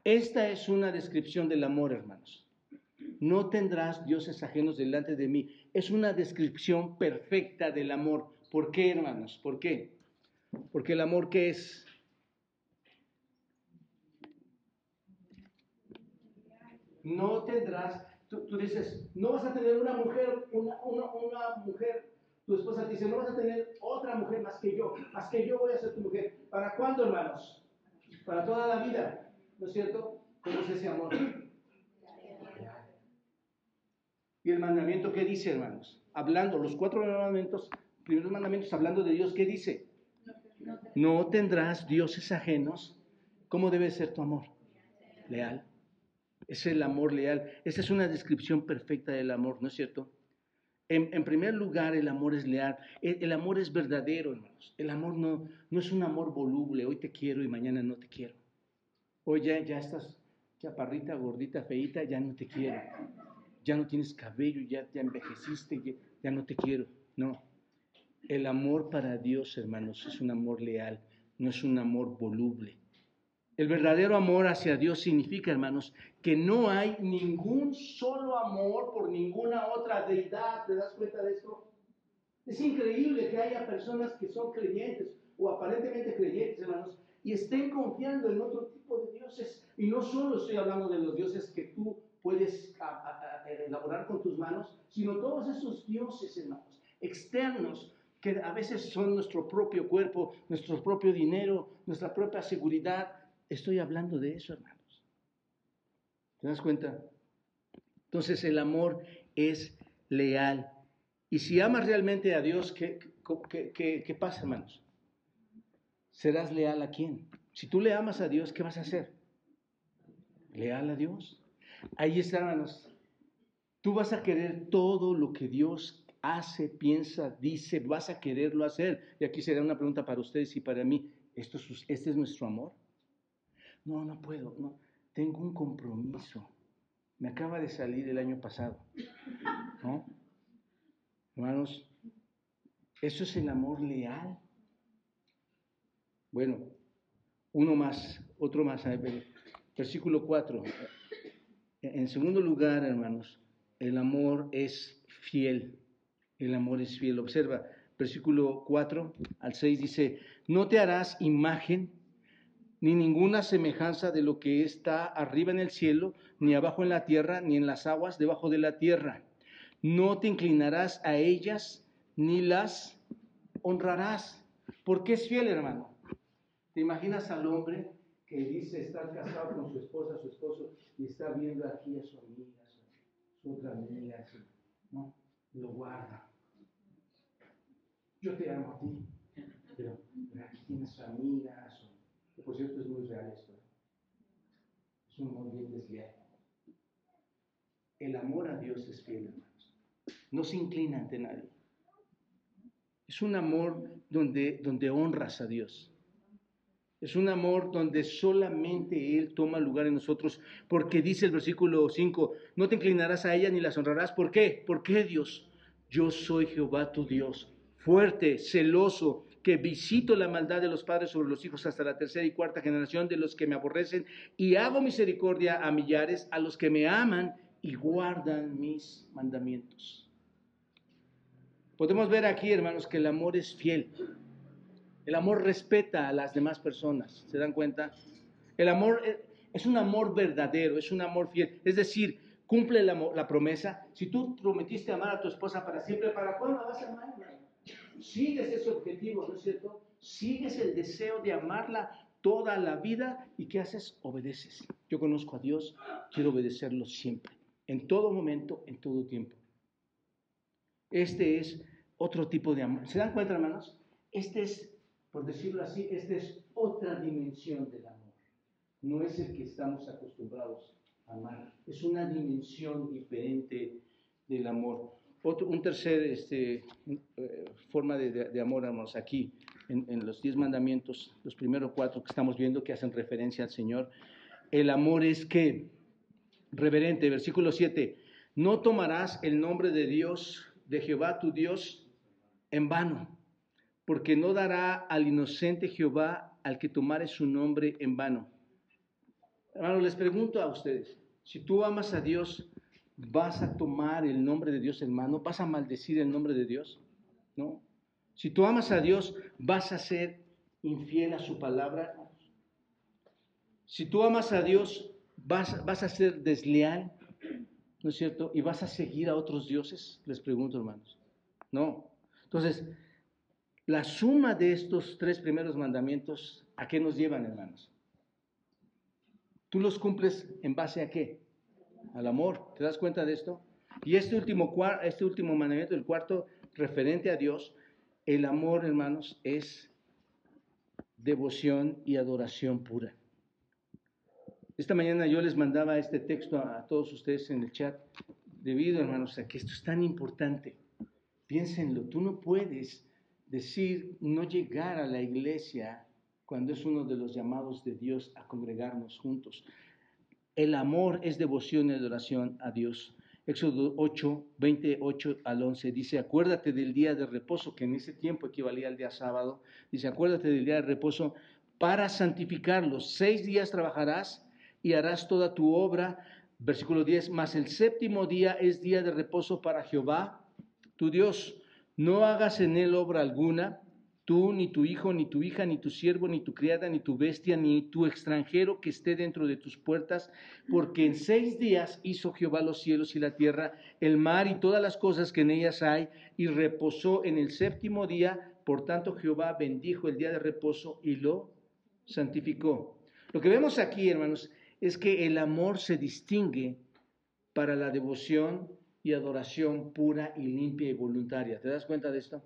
Esta es una descripción del amor, hermanos no tendrás dioses ajenos delante de mí. Es una descripción perfecta del amor. ¿Por qué, hermanos? ¿Por qué? Porque el amor, ¿qué es? No tendrás, tú, dices, no vas a tener una mujer, una, una mujer, tu esposa te dice, no vas a tener otra mujer más que yo, más que yo voy a ser tu mujer. ¿Para cuándo, hermanos? Para toda la vida, ¿no es cierto? ¿Cómo es ese amor? Y el mandamiento, ¿qué dice, hermanos? Hablando, los cuatro mandamientos, primeros mandamientos, hablando de Dios, ¿qué dice? No tendrás dioses ajenos. ¿Cómo debe ser tu amor? Leal. Es el amor leal. Esa es una descripción perfecta del amor, ¿no es cierto? En, primer lugar, el amor es leal. El, amor es verdadero, hermanos. El amor no, no es un amor voluble. Hoy te quiero y mañana no te quiero. Hoy ya, ya estás chaparrita, gordita, feita, ya no te quiero ya no tienes cabello, ya te envejeciste, ya, no te quiero. No. El amor para Dios, hermanos, es un amor leal, no es un amor voluble. El verdadero amor hacia Dios significa, hermanos, que no hay ningún solo amor por ninguna otra deidad. ¿Te das cuenta de esto? Es increíble que haya personas que son creyentes o aparentemente creyentes, hermanos, y estén confiando en otro tipo de dioses. Y no solo estoy hablando de los dioses que tú puedes elaborar con tus manos sino todos esos dioses, hermanos, externos, que a veces son nuestro propio cuerpo, nuestro propio dinero, nuestra propia seguridad. Estoy hablando de eso, hermanos. ¿Te das cuenta? Entonces el amor es leal. Y si amas realmente a Dios, ¿qué, qué, qué pasa, hermanos? ¿Serás leal a quién? Si tú le amas a Dios, ¿qué vas a hacer? Leal a Dios. Ahí está, hermanos. Tú vas a querer todo lo que Dios hace, piensa, dice, vas a quererlo hacer. Y aquí será una pregunta para ustedes y para mí. ¿Esto es, ¿Este es nuestro amor? No, no puedo. No. Tengo un compromiso. Me acaba de salir el año pasado. ¿No? Hermanos, eso es el amor leal. Bueno, uno más, otro más. Versículo 4. En segundo lugar, hermanos, el amor es fiel. El amor es fiel. Observa, versículo 4 al 6 dice, no te harás imagen ni ninguna semejanza de lo que está arriba en el cielo, ni abajo en la tierra, ni en las aguas debajo de la tierra. No te inclinarás a ellas, ni las honrarás. porque es fiel, hermano? ¿Te imaginas al hombre que dice estar casado con su esposa, su esposo, y está viendo aquí a su amiga, su, otra amiga, ¿no? Lo guarda. Yo te amo a ti, pero, aquí tienes su amiga, su, por cierto es muy real esto. Es un amor bien desleal. El amor a Dios es fiel, hermanos. No se inclina ante nadie. Es un amor donde, donde honras a Dios. Es un amor donde solamente Él toma lugar en nosotros, porque dice el versículo 5, no te inclinarás a ella ni las honrarás. ¿Por qué? ¿Por qué Dios? Yo soy Jehová tu Dios, fuerte, celoso, que visito la maldad de los padres sobre los hijos hasta la tercera y cuarta generación de los que me aborrecen y hago misericordia a millares, a los que me aman y guardan mis mandamientos. Podemos ver aquí, hermanos, que el amor es fiel. El amor respeta a las demás personas, ¿se dan cuenta? El amor es un amor verdadero, es un amor fiel. Es decir, cumple la, promesa. Si tú prometiste amar a tu esposa para siempre, ¿para cuándo la vas a amar? Sigues ese objetivo, ¿no es cierto? Sigues el deseo de amarla toda la vida y ¿qué haces? Obedeces. Yo conozco a Dios, quiero obedecerlo siempre, en todo momento, en todo tiempo. Este es otro tipo de amor. ¿Se dan cuenta, hermanos? Este es por decirlo así, esta es otra dimensión del amor. No es el que estamos acostumbrados a amar, es una dimensión diferente del amor. Otro, un tercer este, eh, forma de, amor, hermanos, aquí en, los diez mandamientos, los primeros cuatro que estamos viendo que hacen referencia al Señor. El amor es que, reverente, versículo 7, no tomarás el nombre de Dios, de Jehová tu Dios, en vano porque no dará al inocente Jehová al que tomare su nombre en vano. Hermano, les pregunto a ustedes, si tú amas a Dios, ¿vas a tomar el nombre de Dios en mano? ¿Vas a maldecir el nombre de Dios? No. Si tú amas a Dios, ¿vas a ser infiel a su palabra? Si tú amas a Dios, ¿vas, vas a ser desleal? ¿No es cierto? ¿Y vas a seguir a otros dioses? Les pregunto, hermanos. No. Entonces, la suma de estos tres primeros mandamientos, ¿a qué nos llevan, hermanos? Tú los cumples en base a qué? Al amor. ¿Te das cuenta de esto? Y este último, este último mandamiento, el cuarto, referente a Dios, el amor, hermanos, es devoción y adoración pura. Esta mañana yo les mandaba este texto a todos ustedes en el chat, debido, hermanos, a que esto es tan importante. Piénsenlo, tú no puedes decir no llegar a la iglesia cuando es uno de los llamados de Dios a congregarnos juntos. El amor es devoción y adoración a Dios. Éxodo 8, 28 al 11 dice, acuérdate del día de reposo, que en ese tiempo equivalía al día sábado. Dice, acuérdate del día de reposo para santificarlo. Seis días trabajarás y harás toda tu obra. Versículo 10, más el séptimo día es día de reposo para Jehová, tu Dios no hagas en él obra alguna, tú, ni tu hijo, ni tu hija, ni tu siervo, ni tu criada, ni tu bestia, ni tu extranjero que esté dentro de tus puertas, porque en seis días hizo Jehová los cielos y la tierra, el mar y todas las cosas que en ellas hay, y reposó en el séptimo día. Por tanto, Jehová bendijo el día de reposo y lo santificó. Lo que vemos aquí, hermanos, es que el amor se distingue para la devoción y adoración pura y limpia y voluntaria. ¿Te das cuenta de esto?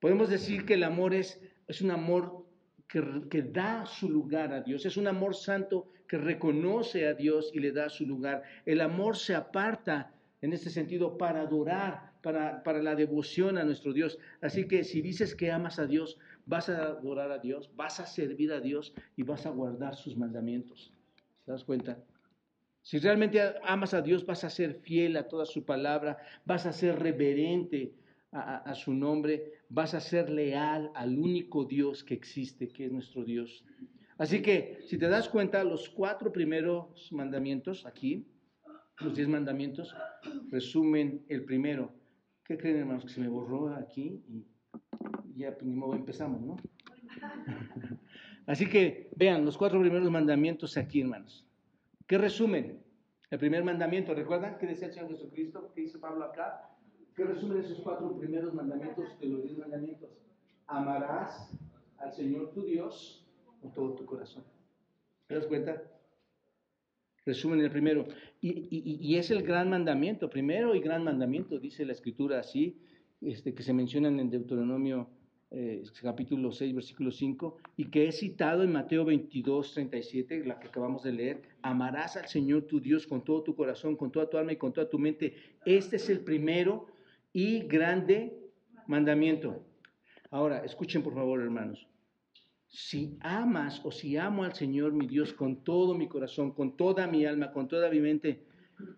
Podemos decir que el amor es, es un amor que, que, da su lugar a Dios, es un amor santo que reconoce a Dios y le da su lugar. El amor se aparta en este sentido para adorar, para, para la devoción a nuestro Dios. Así que si dices que amas a Dios, vas a adorar a Dios, vas a servir a Dios y vas a guardar sus mandamientos. ¿Te das cuenta? Si realmente amas a Dios, vas a ser fiel a toda su palabra, vas a ser reverente a, su nombre, vas a ser leal al único Dios que existe, que es nuestro Dios. Así que, si te das cuenta, los cuatro primeros mandamientos aquí, los diez mandamientos, resumen el primero. ¿Qué creen, hermanos? Que se me borró aquí y ya pues, ni modo empezamos, ¿no? Así que vean los cuatro primeros mandamientos aquí, hermanos. ¿Qué resumen? El primer mandamiento, ¿recuerdan qué decía el Señor Jesucristo? ¿Qué dice Pablo acá? ¿Qué resumen esos cuatro primeros mandamientos de los diez mandamientos? Amarás al Señor tu Dios con todo tu corazón. ¿Te das cuenta? Resumen el primero. Y, es el gran mandamiento, primero y gran mandamiento, dice la escritura así, este, que se mencionan en Deuteronomio eh, capítulo 6, versículo 5, y que es citado en Mateo 22, 37, la que acabamos de leer, amarás al Señor tu Dios con todo tu corazón, con toda tu alma y con toda tu mente. Este es el primero y grande mandamiento. Ahora, escuchen por favor, hermanos. Si amas o si amo al Señor mi Dios con todo mi corazón, con toda mi alma, con toda mi mente,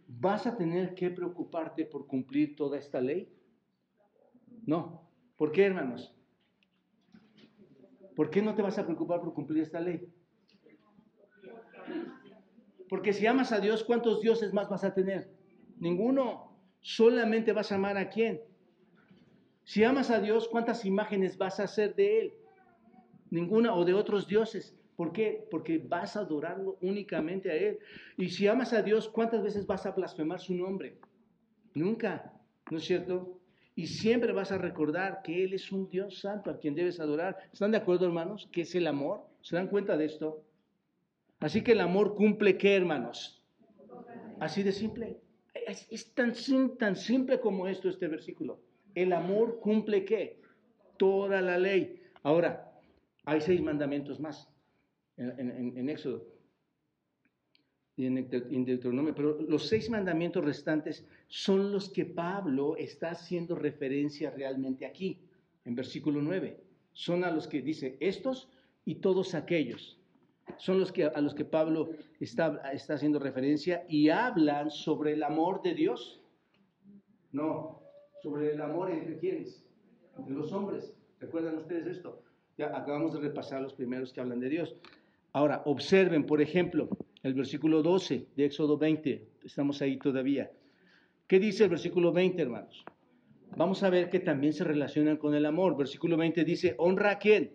¿vas a tener que preocuparte por cumplir toda esta ley? No. ¿Por qué, hermanos? ¿Por qué no te vas a preocupar por cumplir esta ley? Porque si amas a Dios, ¿cuántos dioses más vas a tener? Ninguno solamente vas a amar a quién. Si amas a Dios, ¿cuántas imágenes vas a hacer de Él? Ninguna o de otros dioses. ¿Por qué? Porque vas a adorarlo únicamente a Él. Y si amas a Dios, ¿cuántas veces vas a blasfemar su nombre? Nunca, ¿no es cierto? Y siempre vas a recordar que Él es un Dios santo a quien debes adorar. ¿Están de acuerdo, hermanos? Que es el amor. ¿Se dan cuenta de esto? Así que el amor cumple qué, hermanos? Así de simple. Es, tan, tan simple como esto este versículo. El amor cumple qué? Toda la ley. Ahora, hay seis mandamientos más en, Éxodo y en, en Deuteronomio, pero los seis mandamientos restantes son los que Pablo está haciendo referencia realmente aquí, en versículo 9. Son a los que dice estos y todos aquellos son los que, a los que Pablo está, está haciendo referencia y hablan sobre el amor de Dios. No, sobre el amor entre quienes, entre los hombres. ¿Recuerdan ustedes esto? Ya acabamos de repasar los primeros que hablan de Dios. Ahora, observen, por ejemplo, el versículo 12 de Éxodo 20. Estamos ahí todavía. ¿Qué dice el versículo 20, hermanos? Vamos a ver que también se relacionan con el amor. Versículo 20 dice, honra a quién?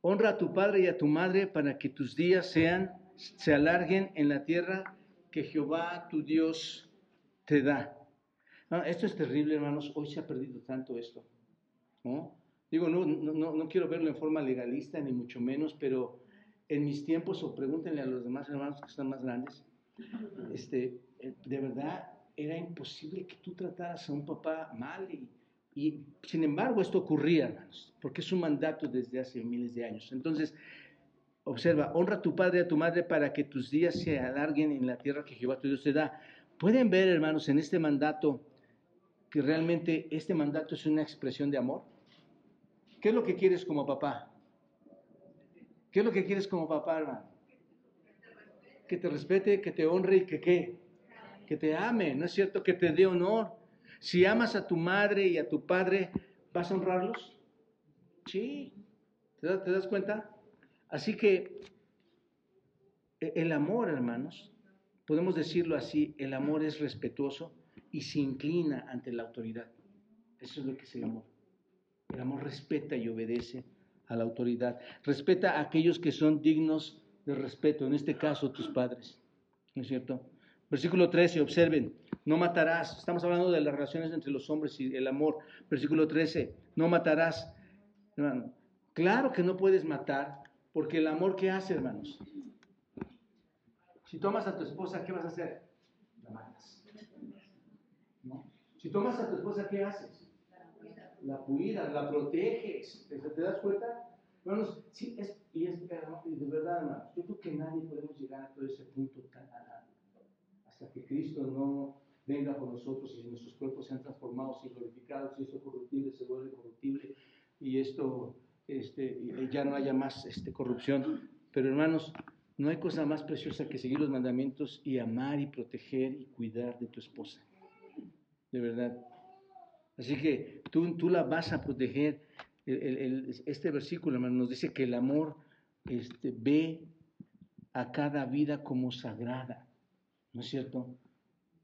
Honra a tu padre y a tu madre para que tus días sean, se alarguen en la tierra que Jehová tu Dios te da. esto es terrible, hermanos. Hoy se ha perdido tanto esto. Digo, no, no, no quiero verlo en forma legalista, ni mucho menos, pero en mis tiempos, o pregúntenle a los demás hermanos que están más grandes, este, eh, de verdad era imposible que tú trataras a un papá mal y, y sin embargo esto ocurría, hermanos, porque es un mandato desde hace miles de años. Entonces, observa, honra a tu padre y a tu madre para que tus días se alarguen en la tierra que Jehová tu Dios te da. Pueden ver, hermanos, en este mandato que realmente este mandato es una expresión de amor. ¿Qué es lo que quieres como papá? ¿Qué es lo que quieres como papá, hermano? Que te respete, que te honre y que qué? Que te ame, ¿no es cierto? Que te dé honor. Si amas a tu madre y a tu padre, ¿vas a honrarlos? Sí. ¿Te das, cuenta? Así que e, el amor, hermanos, podemos decirlo así, el amor es respetuoso y se inclina ante la autoridad. Eso es lo que es el amor. El amor respeta y obedece a la autoridad. Respeta a aquellos que son dignos de respeto, en este caso tus padres. ¿No es cierto? Versículo 13, observen, no matarás. Estamos hablando de las relaciones entre los hombres y el amor. Versículo 13, no matarás. Hermano, claro que no puedes matar, porque el amor, ¿qué hace, hermanos? Si tomas a tu esposa, ¿qué vas a hacer? La matas. Si tomas a tu esposa, ¿qué haces? La cuidas, la proteges. ¿Te das cuenta? Hermanos, sí, es, y es de verdad, hermanos, yo creo que nadie podemos llegar a todo ese punto tan, hasta que Cristo no venga por nosotros y nuestros cuerpos sean transformados y glorificados y esto corruptible se vuelve corruptible y esto este, ya no haya más este, corrupción. Pero hermanos, no hay cosa más preciosa que seguir los mandamientos y amar y proteger y cuidar de tu esposa. De verdad. Así que tú, tú la vas a proteger. este versículo, hermano, nos dice que el amor este, ve a cada vida como sagrada. ¿No es cierto?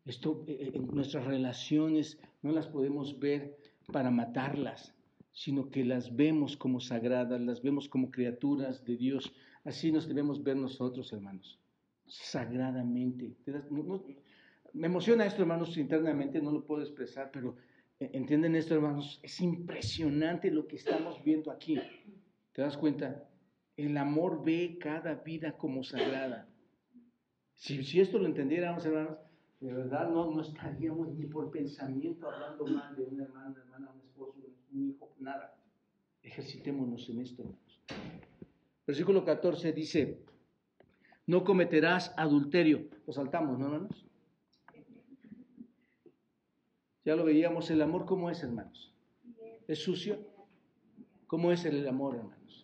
Esto, eh, en nuestras relaciones no las podemos ver para matarlas, sino que las vemos como sagradas, las vemos como criaturas de Dios. Así nos debemos ver nosotros, hermanos, sagradamente. me emociona esto, hermanos, internamente, no lo puedo expresar, pero eh, entienden esto, hermanos, es impresionante lo que estamos viendo aquí. ¿Te das cuenta? El amor ve cada vida como sagrada. Si, si esto lo entendiéramos, hermanos, de verdad no, no estaríamos ni por pensamiento hablando mal de un hermano, una hermana, un esposo, un hijo, nada. Ejercitémonos en esto, hermanos. Versículo 14 dice, no cometerás adulterio. Lo saltamos, ¿no, hermanos? Ya lo veíamos, el amor, ¿cómo es, hermanos? ¿Es sucio? ¿Cómo es el amor, hermanos?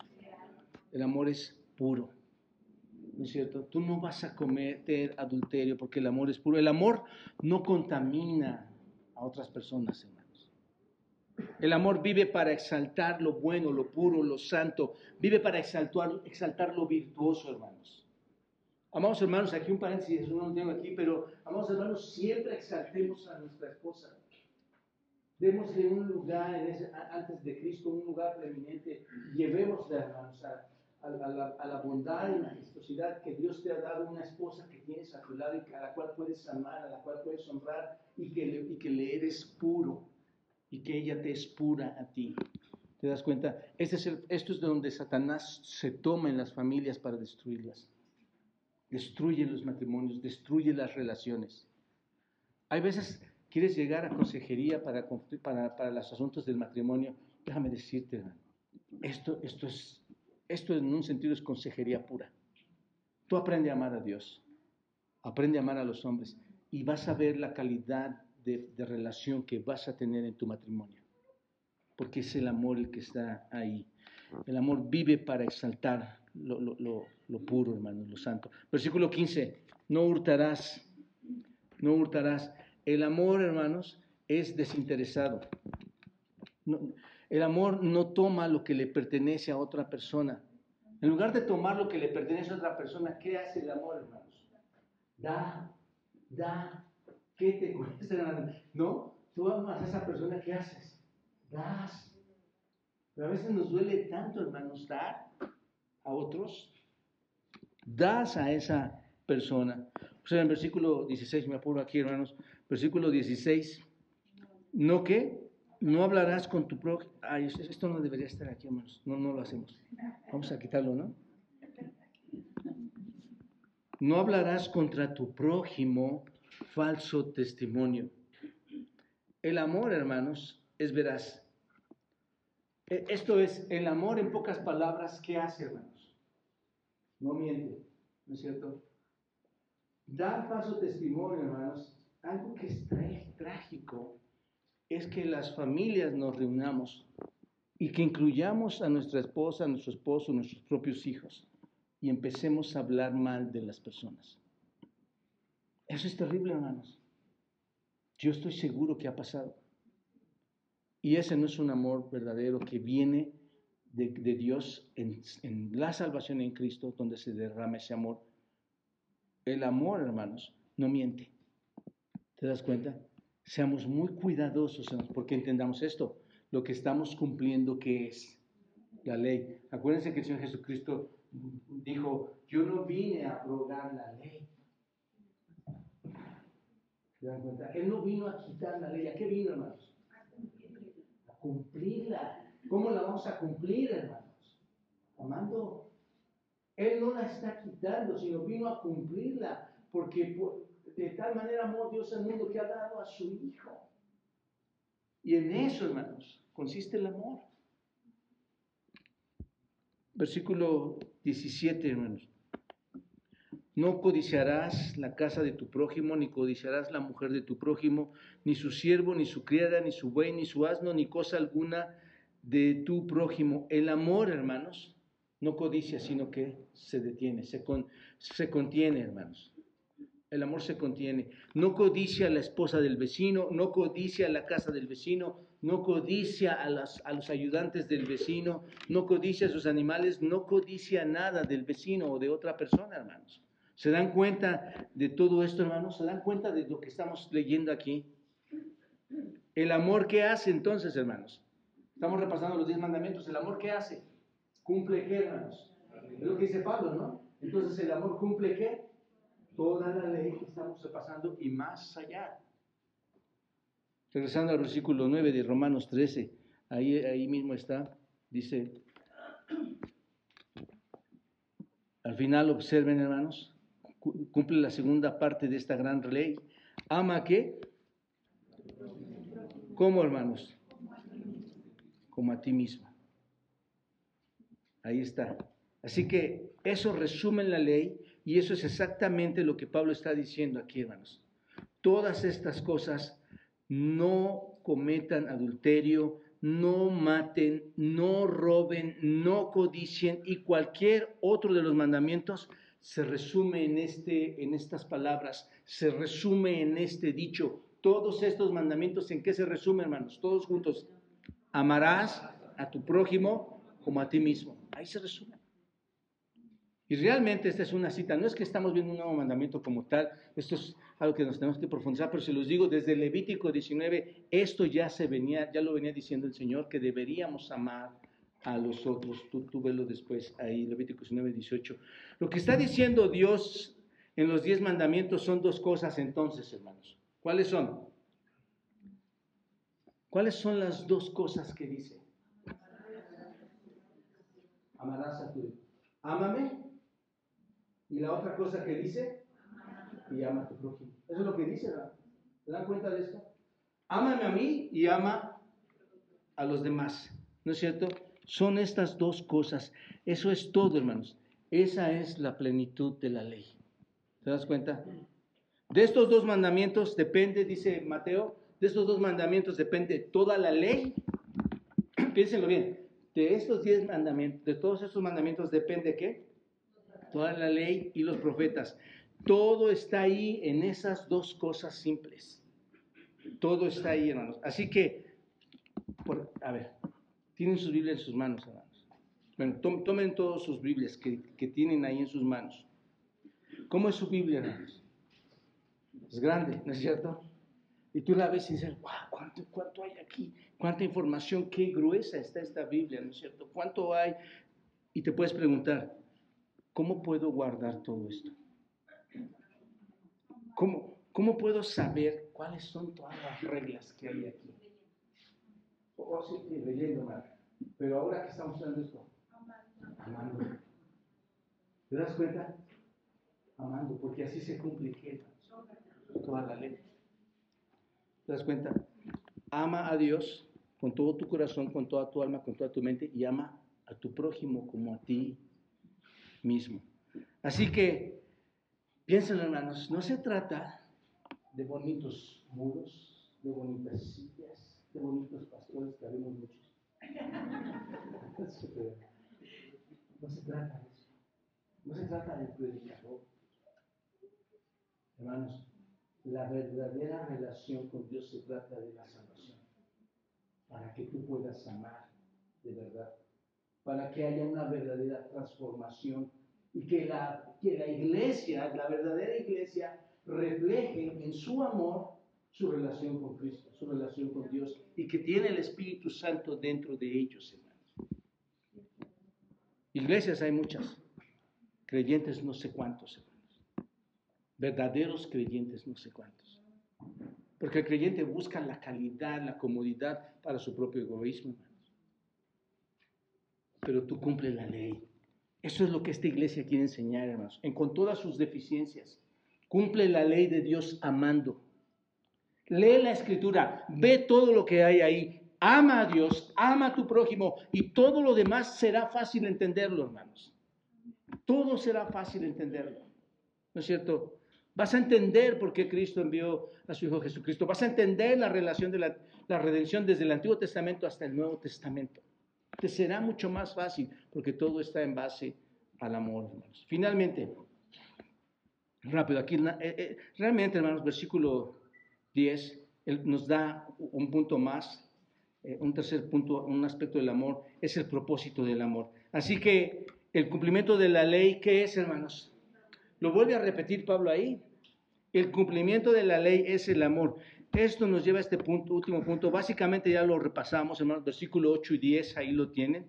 El amor es puro. ¿No es cierto? Tú no vas a cometer adulterio porque el amor es puro. El amor no contamina a otras personas, hermanos. El amor vive para exaltar lo bueno, lo puro, lo santo. Vive para exaltar, exaltar lo virtuoso, hermanos. Amados hermanos, aquí un paréntesis, no lo tengo aquí, pero amados hermanos, siempre exaltemos a nuestra esposa. Démosle un lugar antes de Cristo, un lugar preeminente. Llevémosle, hermanos, a, a, la, bondad y majestuosidad que Dios te ha dado una esposa que tienes a tu lado y a la cual puedes amar, a la cual puedes honrar y que le, y que le eres puro y que ella te es pura a ti. ¿Te das cuenta? Este es esto es de donde Satanás se toma en las familias para destruirlas. Destruye los matrimonios, destruye las relaciones. Hay veces quieres llegar a consejería para, para, para los asuntos del matrimonio. Déjame decirte, esto, esto es esto en un sentido es consejería pura. Tú aprende a amar a Dios, aprende a amar a los hombres y vas a ver la calidad de, relación que vas a tener en tu matrimonio. Porque es el amor el que está ahí. El amor vive para exaltar lo, puro, hermanos, lo santo. Versículo 15, no hurtarás, no hurtarás. El amor, hermanos, es desinteresado. El amor no toma lo que le pertenece a otra persona. En lugar de tomar lo que le pertenece a otra persona, ¿qué hace el amor, hermanos? Da, da. ¿Qué te cuesta, hermano? No, tú amas a esa persona, ¿qué haces? Das. Pero a veces nos duele tanto, hermanos, dar a otros. Das a esa persona. O sea, en versículo 16, me apuro aquí, hermanos. Versículo 16. ¿No qué? No hablarás con tu prójimo. Esto no debería estar aquí, hermanos. No, no lo hacemos. Vamos a quitarlo, ¿no? No hablarás contra tu prójimo falso testimonio. El amor, hermanos, es veraz. E, esto es, el amor en pocas palabras, ¿qué hace, hermanos? No miente, ¿no es cierto? Dar falso testimonio, hermanos, algo que es trágico es que las familias nos reunamos y que incluyamos a nuestra esposa, a nuestro esposo, a nuestros propios hijos y empecemos a hablar mal de las personas. Eso es terrible, hermanos. Yo estoy seguro que ha pasado. Y ese no es un amor verdadero que viene de, Dios en, en la salvación en Cristo, donde se derrama ese amor. El amor, hermanos, no miente. ¿Te das cuenta? Seamos muy cuidadosos, porque entendamos esto, lo que estamos cumpliendo, ¿qué es? La ley. Acuérdense que el Señor Jesucristo dijo, yo no vine a abrogar la ley. ¿Se dan cuenta? Él no vino a quitar la ley. ¿A qué vino, hermanos? A cumplirla. ¿Cómo la vamos a cumplir, hermanos? Amando. Él no la está quitando, sino vino a cumplirla, porque de tal manera amó Dios al mundo que ha dado a su Hijo. Y en eso, hermanos, consiste el amor. Versículo 17, hermanos. No codiciarás la casa de tu prójimo, ni codiciarás la mujer de tu prójimo, ni su siervo, ni su criada, ni su buey, ni su asno, ni cosa alguna de tu prójimo. El amor, hermanos, no codicia, sino que se detiene, se, se contiene, hermanos. El amor se contiene. No codicia a la esposa del vecino, no codicia la casa del vecino, no codicia a, a los ayudantes del vecino, no codicia a sus animales, no codicia nada del vecino o de otra persona, hermanos. ¿Se dan cuenta de todo esto, hermanos? ¿Se dan cuenta de lo que estamos leyendo aquí? El amor que hace entonces, hermanos. Estamos repasando los diez mandamientos. ¿El amor qué hace? ¿Cumple qué, hermanos? Es lo que dice Pablo, ¿no? Entonces, ¿el amor cumple qué? Toda la ley que estamos repasando y más allá. Regresando al versículo 9 de Romanos 13, ahí, ahí mismo está, dice, al final observen hermanos, cumple la segunda parte de esta gran ley. ¿Ama qué? ¿Cómo hermanos? Como a ti mismo. Ahí está. Así que eso resume la ley y eso es exactamente lo que Pablo está diciendo aquí, hermanos. Todas estas cosas no cometan adulterio, no maten, no roben, no codicien y cualquier otro de los mandamientos se resume en, este, en estas palabras, se resume en este dicho. Todos estos mandamientos, ¿en qué se resumen, hermanos? Todos juntos. Amarás a tu prójimo como a ti mismo. Ahí se resume. Y realmente esta es una cita, no es que estamos viendo un nuevo mandamiento como tal, esto es algo que nos tenemos que profundizar, pero se los digo, desde Levítico 19, esto ya se venía, ya lo venía diciendo el Señor, que deberíamos amar a los otros. Tú, tú velo después ahí, Levítico 19, 18. Lo que está diciendo Dios en los diez mandamientos son dos cosas entonces, hermanos. ¿Cuáles son? ¿Cuáles son las dos cosas que dice? Amarás a tu... Ámame y la otra cosa que dice, y ama a tu prójimo. Eso es lo que dice, ¿verdad? ¿Se dan cuenta de esto? Ámame a mí y ama a los demás. ¿No es cierto? Son estas dos cosas. Eso es todo, hermanos. Esa es la plenitud de la ley. ¿Te das cuenta? De estos dos mandamientos depende, dice Mateo, de estos dos mandamientos depende toda la ley. Piénsenlo bien. De estos diez mandamientos, de todos estos mandamientos depende qué? Toda la ley y los profetas. Todo está ahí en esas dos cosas simples. Todo está ahí, hermanos. Así que, a ver, tienen sus Biblias en sus manos, hermanos. Bueno, tomen todas sus Biblias que, que tienen ahí en sus manos. ¿Cómo es su Biblia, hermanos? Es grande, ¿no es cierto? Y tú la ves y dices, wow, ¿cuánto, ¿cuánto hay aquí? ¿Cuánta información? ¿Qué gruesa está esta Biblia, ¿no es cierto? ¿Cuánto hay? Y te puedes preguntar, ¿Cómo puedo guardar todo esto? ¿Cómo, ¿Cómo puedo saber cuáles son todas las reglas que hay aquí? O sí, leyendo mal. Pero ahora que estamos hablando esto, amando. ¿Te das cuenta? Amando, porque así se cumple toda la ley. ¿Te das cuenta? Ama a Dios con todo tu corazón, con toda tu alma, con toda tu mente y ama a tu prójimo como a ti mismo. Así que, piensen hermanos, no se trata de bonitos muros, de bonitas sillas, de bonitos pastores, que habemos muchos. No se trata de eso. No se trata del predicador. Hermanos, la verdadera relación con Dios se trata de la salvación. Para que tú puedas amar de verdad para que haya una verdadera transformación y que la, que la iglesia, la verdadera iglesia, refleje en su amor su relación con Cristo, su relación con Dios y que tiene el Espíritu Santo dentro de ellos, hermanos. Iglesias hay muchas, creyentes no sé cuántos, hermanos. Verdaderos creyentes no sé cuántos. Porque el creyente busca la calidad, la comodidad para su propio egoísmo, hermanos. Pero tú cumples la ley. Eso es lo que esta iglesia quiere enseñar, hermanos, en, con todas sus deficiencias. Cumple la ley de Dios amando. Lee la escritura, ve todo lo que hay ahí, ama a Dios, ama a tu prójimo y todo lo demás será fácil entenderlo, hermanos. Todo será fácil entenderlo. ¿No es cierto? Vas a entender por qué Cristo envió a su Hijo Jesucristo. Vas a entender la relación de la, la redención desde el Antiguo Testamento hasta el Nuevo Testamento. Te será mucho más fácil porque todo está en base al amor, hermanos. Finalmente, rápido, aquí eh, eh, realmente, hermanos, versículo 10 él nos da un punto más, eh, un tercer punto, un aspecto del amor, es el propósito del amor. Así que el cumplimiento de la ley, ¿qué es, hermanos? Lo vuelve a repetir Pablo ahí. El cumplimiento de la ley es el amor. Esto nos lleva a este último punto. Básicamente ya lo repasamos, hermanos, versículo 8 y 10, ahí lo tienen.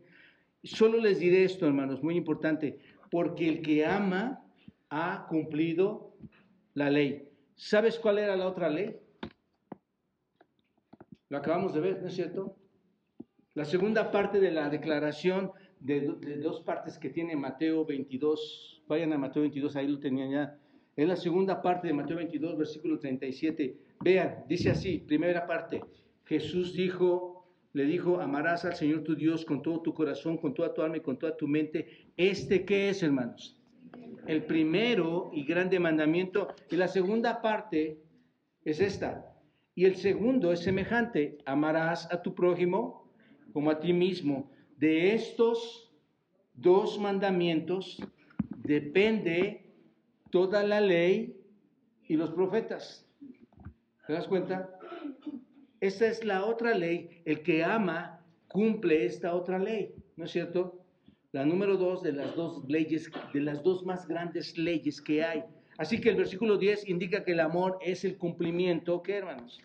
Solo les diré esto, hermanos, muy importante, porque el que ama ha cumplido la ley. ¿Sabes cuál era la otra ley? Lo acabamos de ver, ¿no es cierto? La segunda parte de la declaración de, dos partes que tiene Mateo 22, vayan a Mateo 22, ahí lo tenían ya. Es la segunda parte de Mateo 22, versículo 37. Vean, dice así, primera parte, Jesús dijo, le dijo, amarás al Señor tu Dios con todo tu corazón, con toda tu alma y con toda tu mente. ¿Este qué es, hermanos? el primero y grande mandamiento. Y la segunda parte es esta. Y el segundo es semejante. Amarás a tu prójimo como a ti mismo. De estos dos mandamientos depende toda la ley y los profetas. ¿Te das cuenta? Esta es la otra ley. El que ama cumple esta otra ley. ¿No es cierto? la número dos de las dos leyes, de las dos más grandes leyes que hay. Así que el versículo 10 indica que el amor es el cumplimiento, ¿qué hermanos?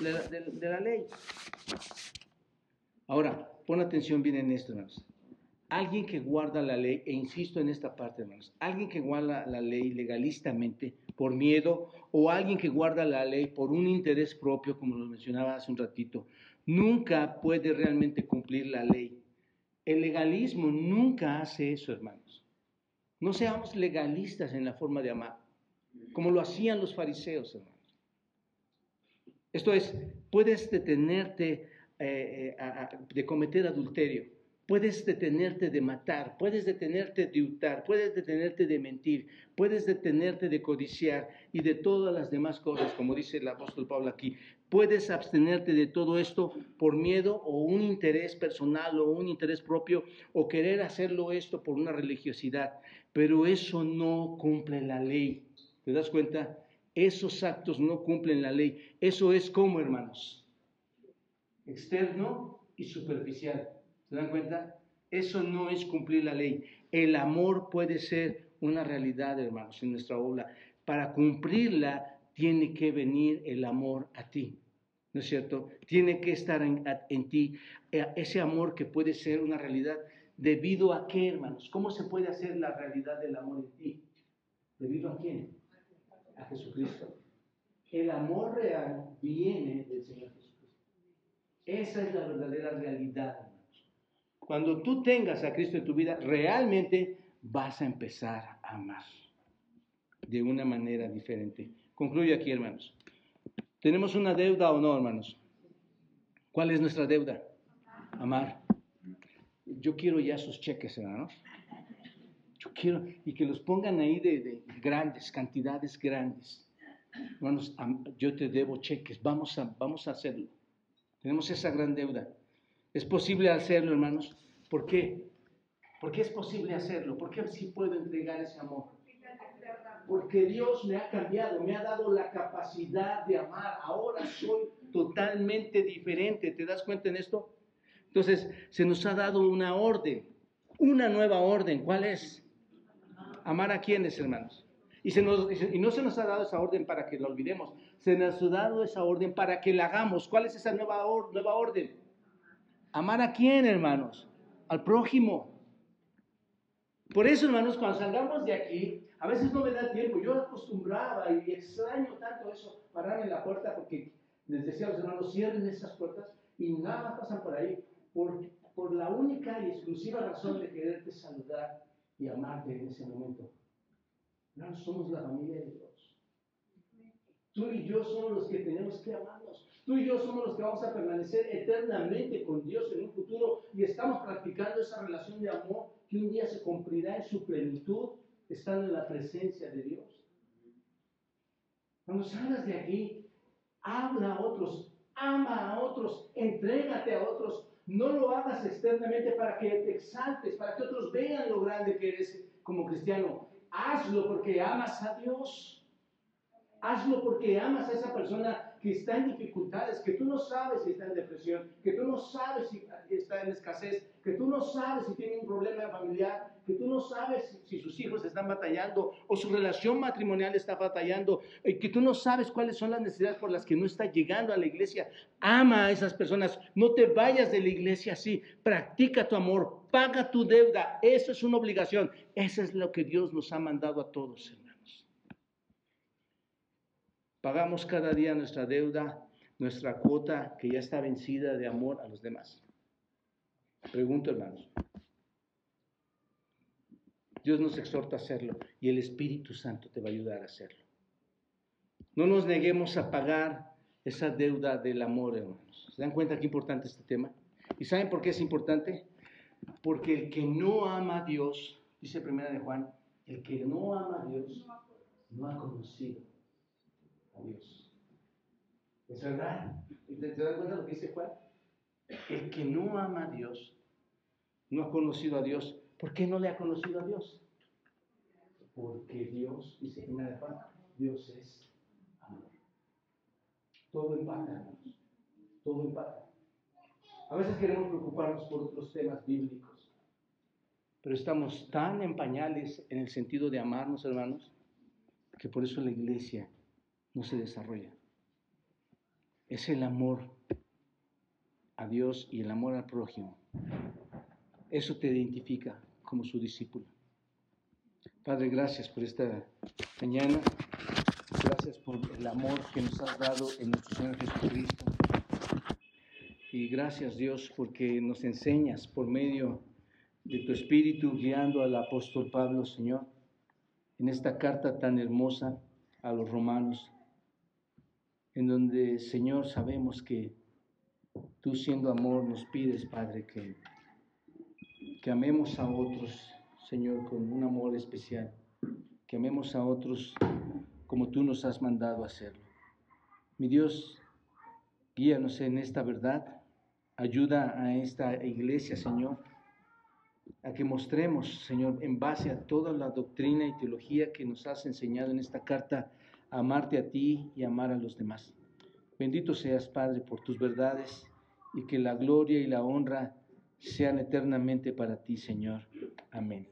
De, la ley. Ahora, pon atención bien en esto, hermanos. Alguien que guarda la ley, e insisto en esta parte, hermanos, alguien que guarda la ley legalistamente por miedo o alguien que guarda la ley por un interés propio, como lo mencionaba hace un ratito, nunca puede realmente cumplir la ley el legalismo nunca hace eso, hermanos. No seamos legalistas en la forma de amar, como lo hacían los fariseos, hermanos. Esto es, puedes detenerte eh, eh, de cometer adulterio, puedes detenerte de matar, puedes detenerte de hurtar, puedes detenerte de mentir, puedes detenerte de codiciar y de todas las demás cosas, como dice el apóstol Pablo aquí, Puedes abstenerte de todo esto por miedo o un interés personal o un interés propio o querer hacerlo esto por una religiosidad, pero eso no cumple la ley. ¿Te das cuenta? Esos actos no cumplen la ley. Eso es como, hermanos, externo y superficial. ¿Se dan cuenta? Eso no es cumplir la ley. El amor puede ser una realidad, hermanos, en nuestra obra. Para cumplirla tiene que venir el amor a ti, ¿no es cierto? Tiene que estar en, ti eh, ese amor que puede ser una realidad. ¿Debido a qué, hermanos? ¿Cómo se puede hacer la realidad del amor en ti? ¿Debido a quién? A Jesucristo. El amor real viene del Señor Jesucristo. Esa es la verdadera realidad. Cuando tú tengas a Cristo en tu vida, realmente vas a empezar a amar de una manera diferente. Concluyo aquí, hermanos. ¿Tenemos una deuda o no, hermanos? ¿Cuál es nuestra deuda? Amar. Yo quiero ya sus cheques, hermanos. Yo quiero, y que los pongan ahí de, grandes, cantidades grandes. Hermanos, yo te debo cheques, vamos a, vamos a hacerlo. Tenemos esa gran deuda. ¿Es posible hacerlo, hermanos? ¿Por qué? ¿Por qué es posible hacerlo? ¿Por qué sí puedo entregar ese amor? porque Dios me ha cambiado, me ha dado la capacidad de amar. Ahora soy totalmente diferente. ¿Te das cuenta en esto? Entonces, se nos ha dado una orden, una nueva orden. ¿Cuál es? Amar a quienes, hermanos. Y, no se nos ha dado esa orden para que la olvidemos, se nos ha dado esa orden para que la hagamos. ¿Cuál es esa nueva, nueva orden? ¿Amar a quién, hermanos? Al prójimo. Por eso, hermanos, cuando salgamos de aquí, a veces no me da tiempo. Yo acostumbraba y extraño tanto eso, pararme en la puerta porque les decía a los hermanos, cierren esas puertas y nada más pasan por ahí por, por la única y exclusiva razón de quererte saludar y amarte en ese momento. No somos la familia de Dios. Tú y yo somos los que tenemos que amarnos. Tú y yo somos los que vamos a permanecer eternamente con Dios en un futuro y estamos practicando esa relación de amor que un día se cumplirá en su plenitud estando en la presencia de Dios. Cuando salgas de aquí, habla a otros, ama a otros, entrégate a otros. No lo hagas externamente para que te exaltes, para que otros vean lo grande que eres como cristiano. Hazlo porque amas a Dios. Hazlo porque amas a esa persona que está en dificultades, que tú no sabes si está en depresión, que tú no sabes si está en escasez, que tú no sabes si tiene un problema familiar, que tú no sabes si, sus hijos están batallando o su relación matrimonial está batallando, y que tú no sabes cuáles son las necesidades por las que no está llegando a la iglesia. Ama a esas personas, no te vayas de la iglesia así, practica tu amor, paga tu deuda, eso es una obligación, eso es lo que Dios nos ha mandado a todos, hermanos. Pagamos cada día nuestra deuda, nuestra cuota que ya está vencida de amor a los demás. Pregunto, hermanos. Dios nos exhorta a hacerlo y el Espíritu Santo te va a ayudar a hacerlo. No nos neguemos a pagar esa deuda del amor, hermanos. ¿Se dan cuenta qué importante este tema? ¿Y saben por qué es importante? Porque el que no ama a Dios, dice primera de Juan, el que no ama a Dios no ha conocido Dios. ¿Es verdad? ¿Te, te das cuenta de lo que dice Juan? El que no ama a Dios no ha conocido a Dios ¿Por qué no le ha conocido a Dios? Porque Dios, dice primera Juan, Dios es amor. Todo empata, hermanos. Todo empata. A veces queremos preocuparnos por otros temas bíblicos, pero estamos tan en pañales en el sentido de amarnos, hermanos, que por eso la iglesia no se desarrolla. Es el amor a Dios y el amor al prójimo. Eso te identifica como su discípulo. Padre, gracias por esta mañana. Gracias por el amor que nos has dado en nuestro Señor Jesucristo. Y gracias Dios porque nos enseñas por medio de tu Espíritu guiando al apóstol Pablo, Señor, en esta carta tan hermosa a los romanos, en donde, Señor, sabemos que tú siendo amor nos pides, Padre, que que amemos a otros, Señor, con un amor especial, que amemos a otros como tú nos has mandado hacerlo. Mi Dios, guíanos en esta verdad, ayuda a esta iglesia, Señor, a que mostremos, Señor, en base a toda la doctrina y teología que nos has enseñado en esta carta, amarte a ti y amar a los demás. Bendito seas, Padre, por tus verdades y que la gloria y la honra sean eternamente para ti, Señor. Amén.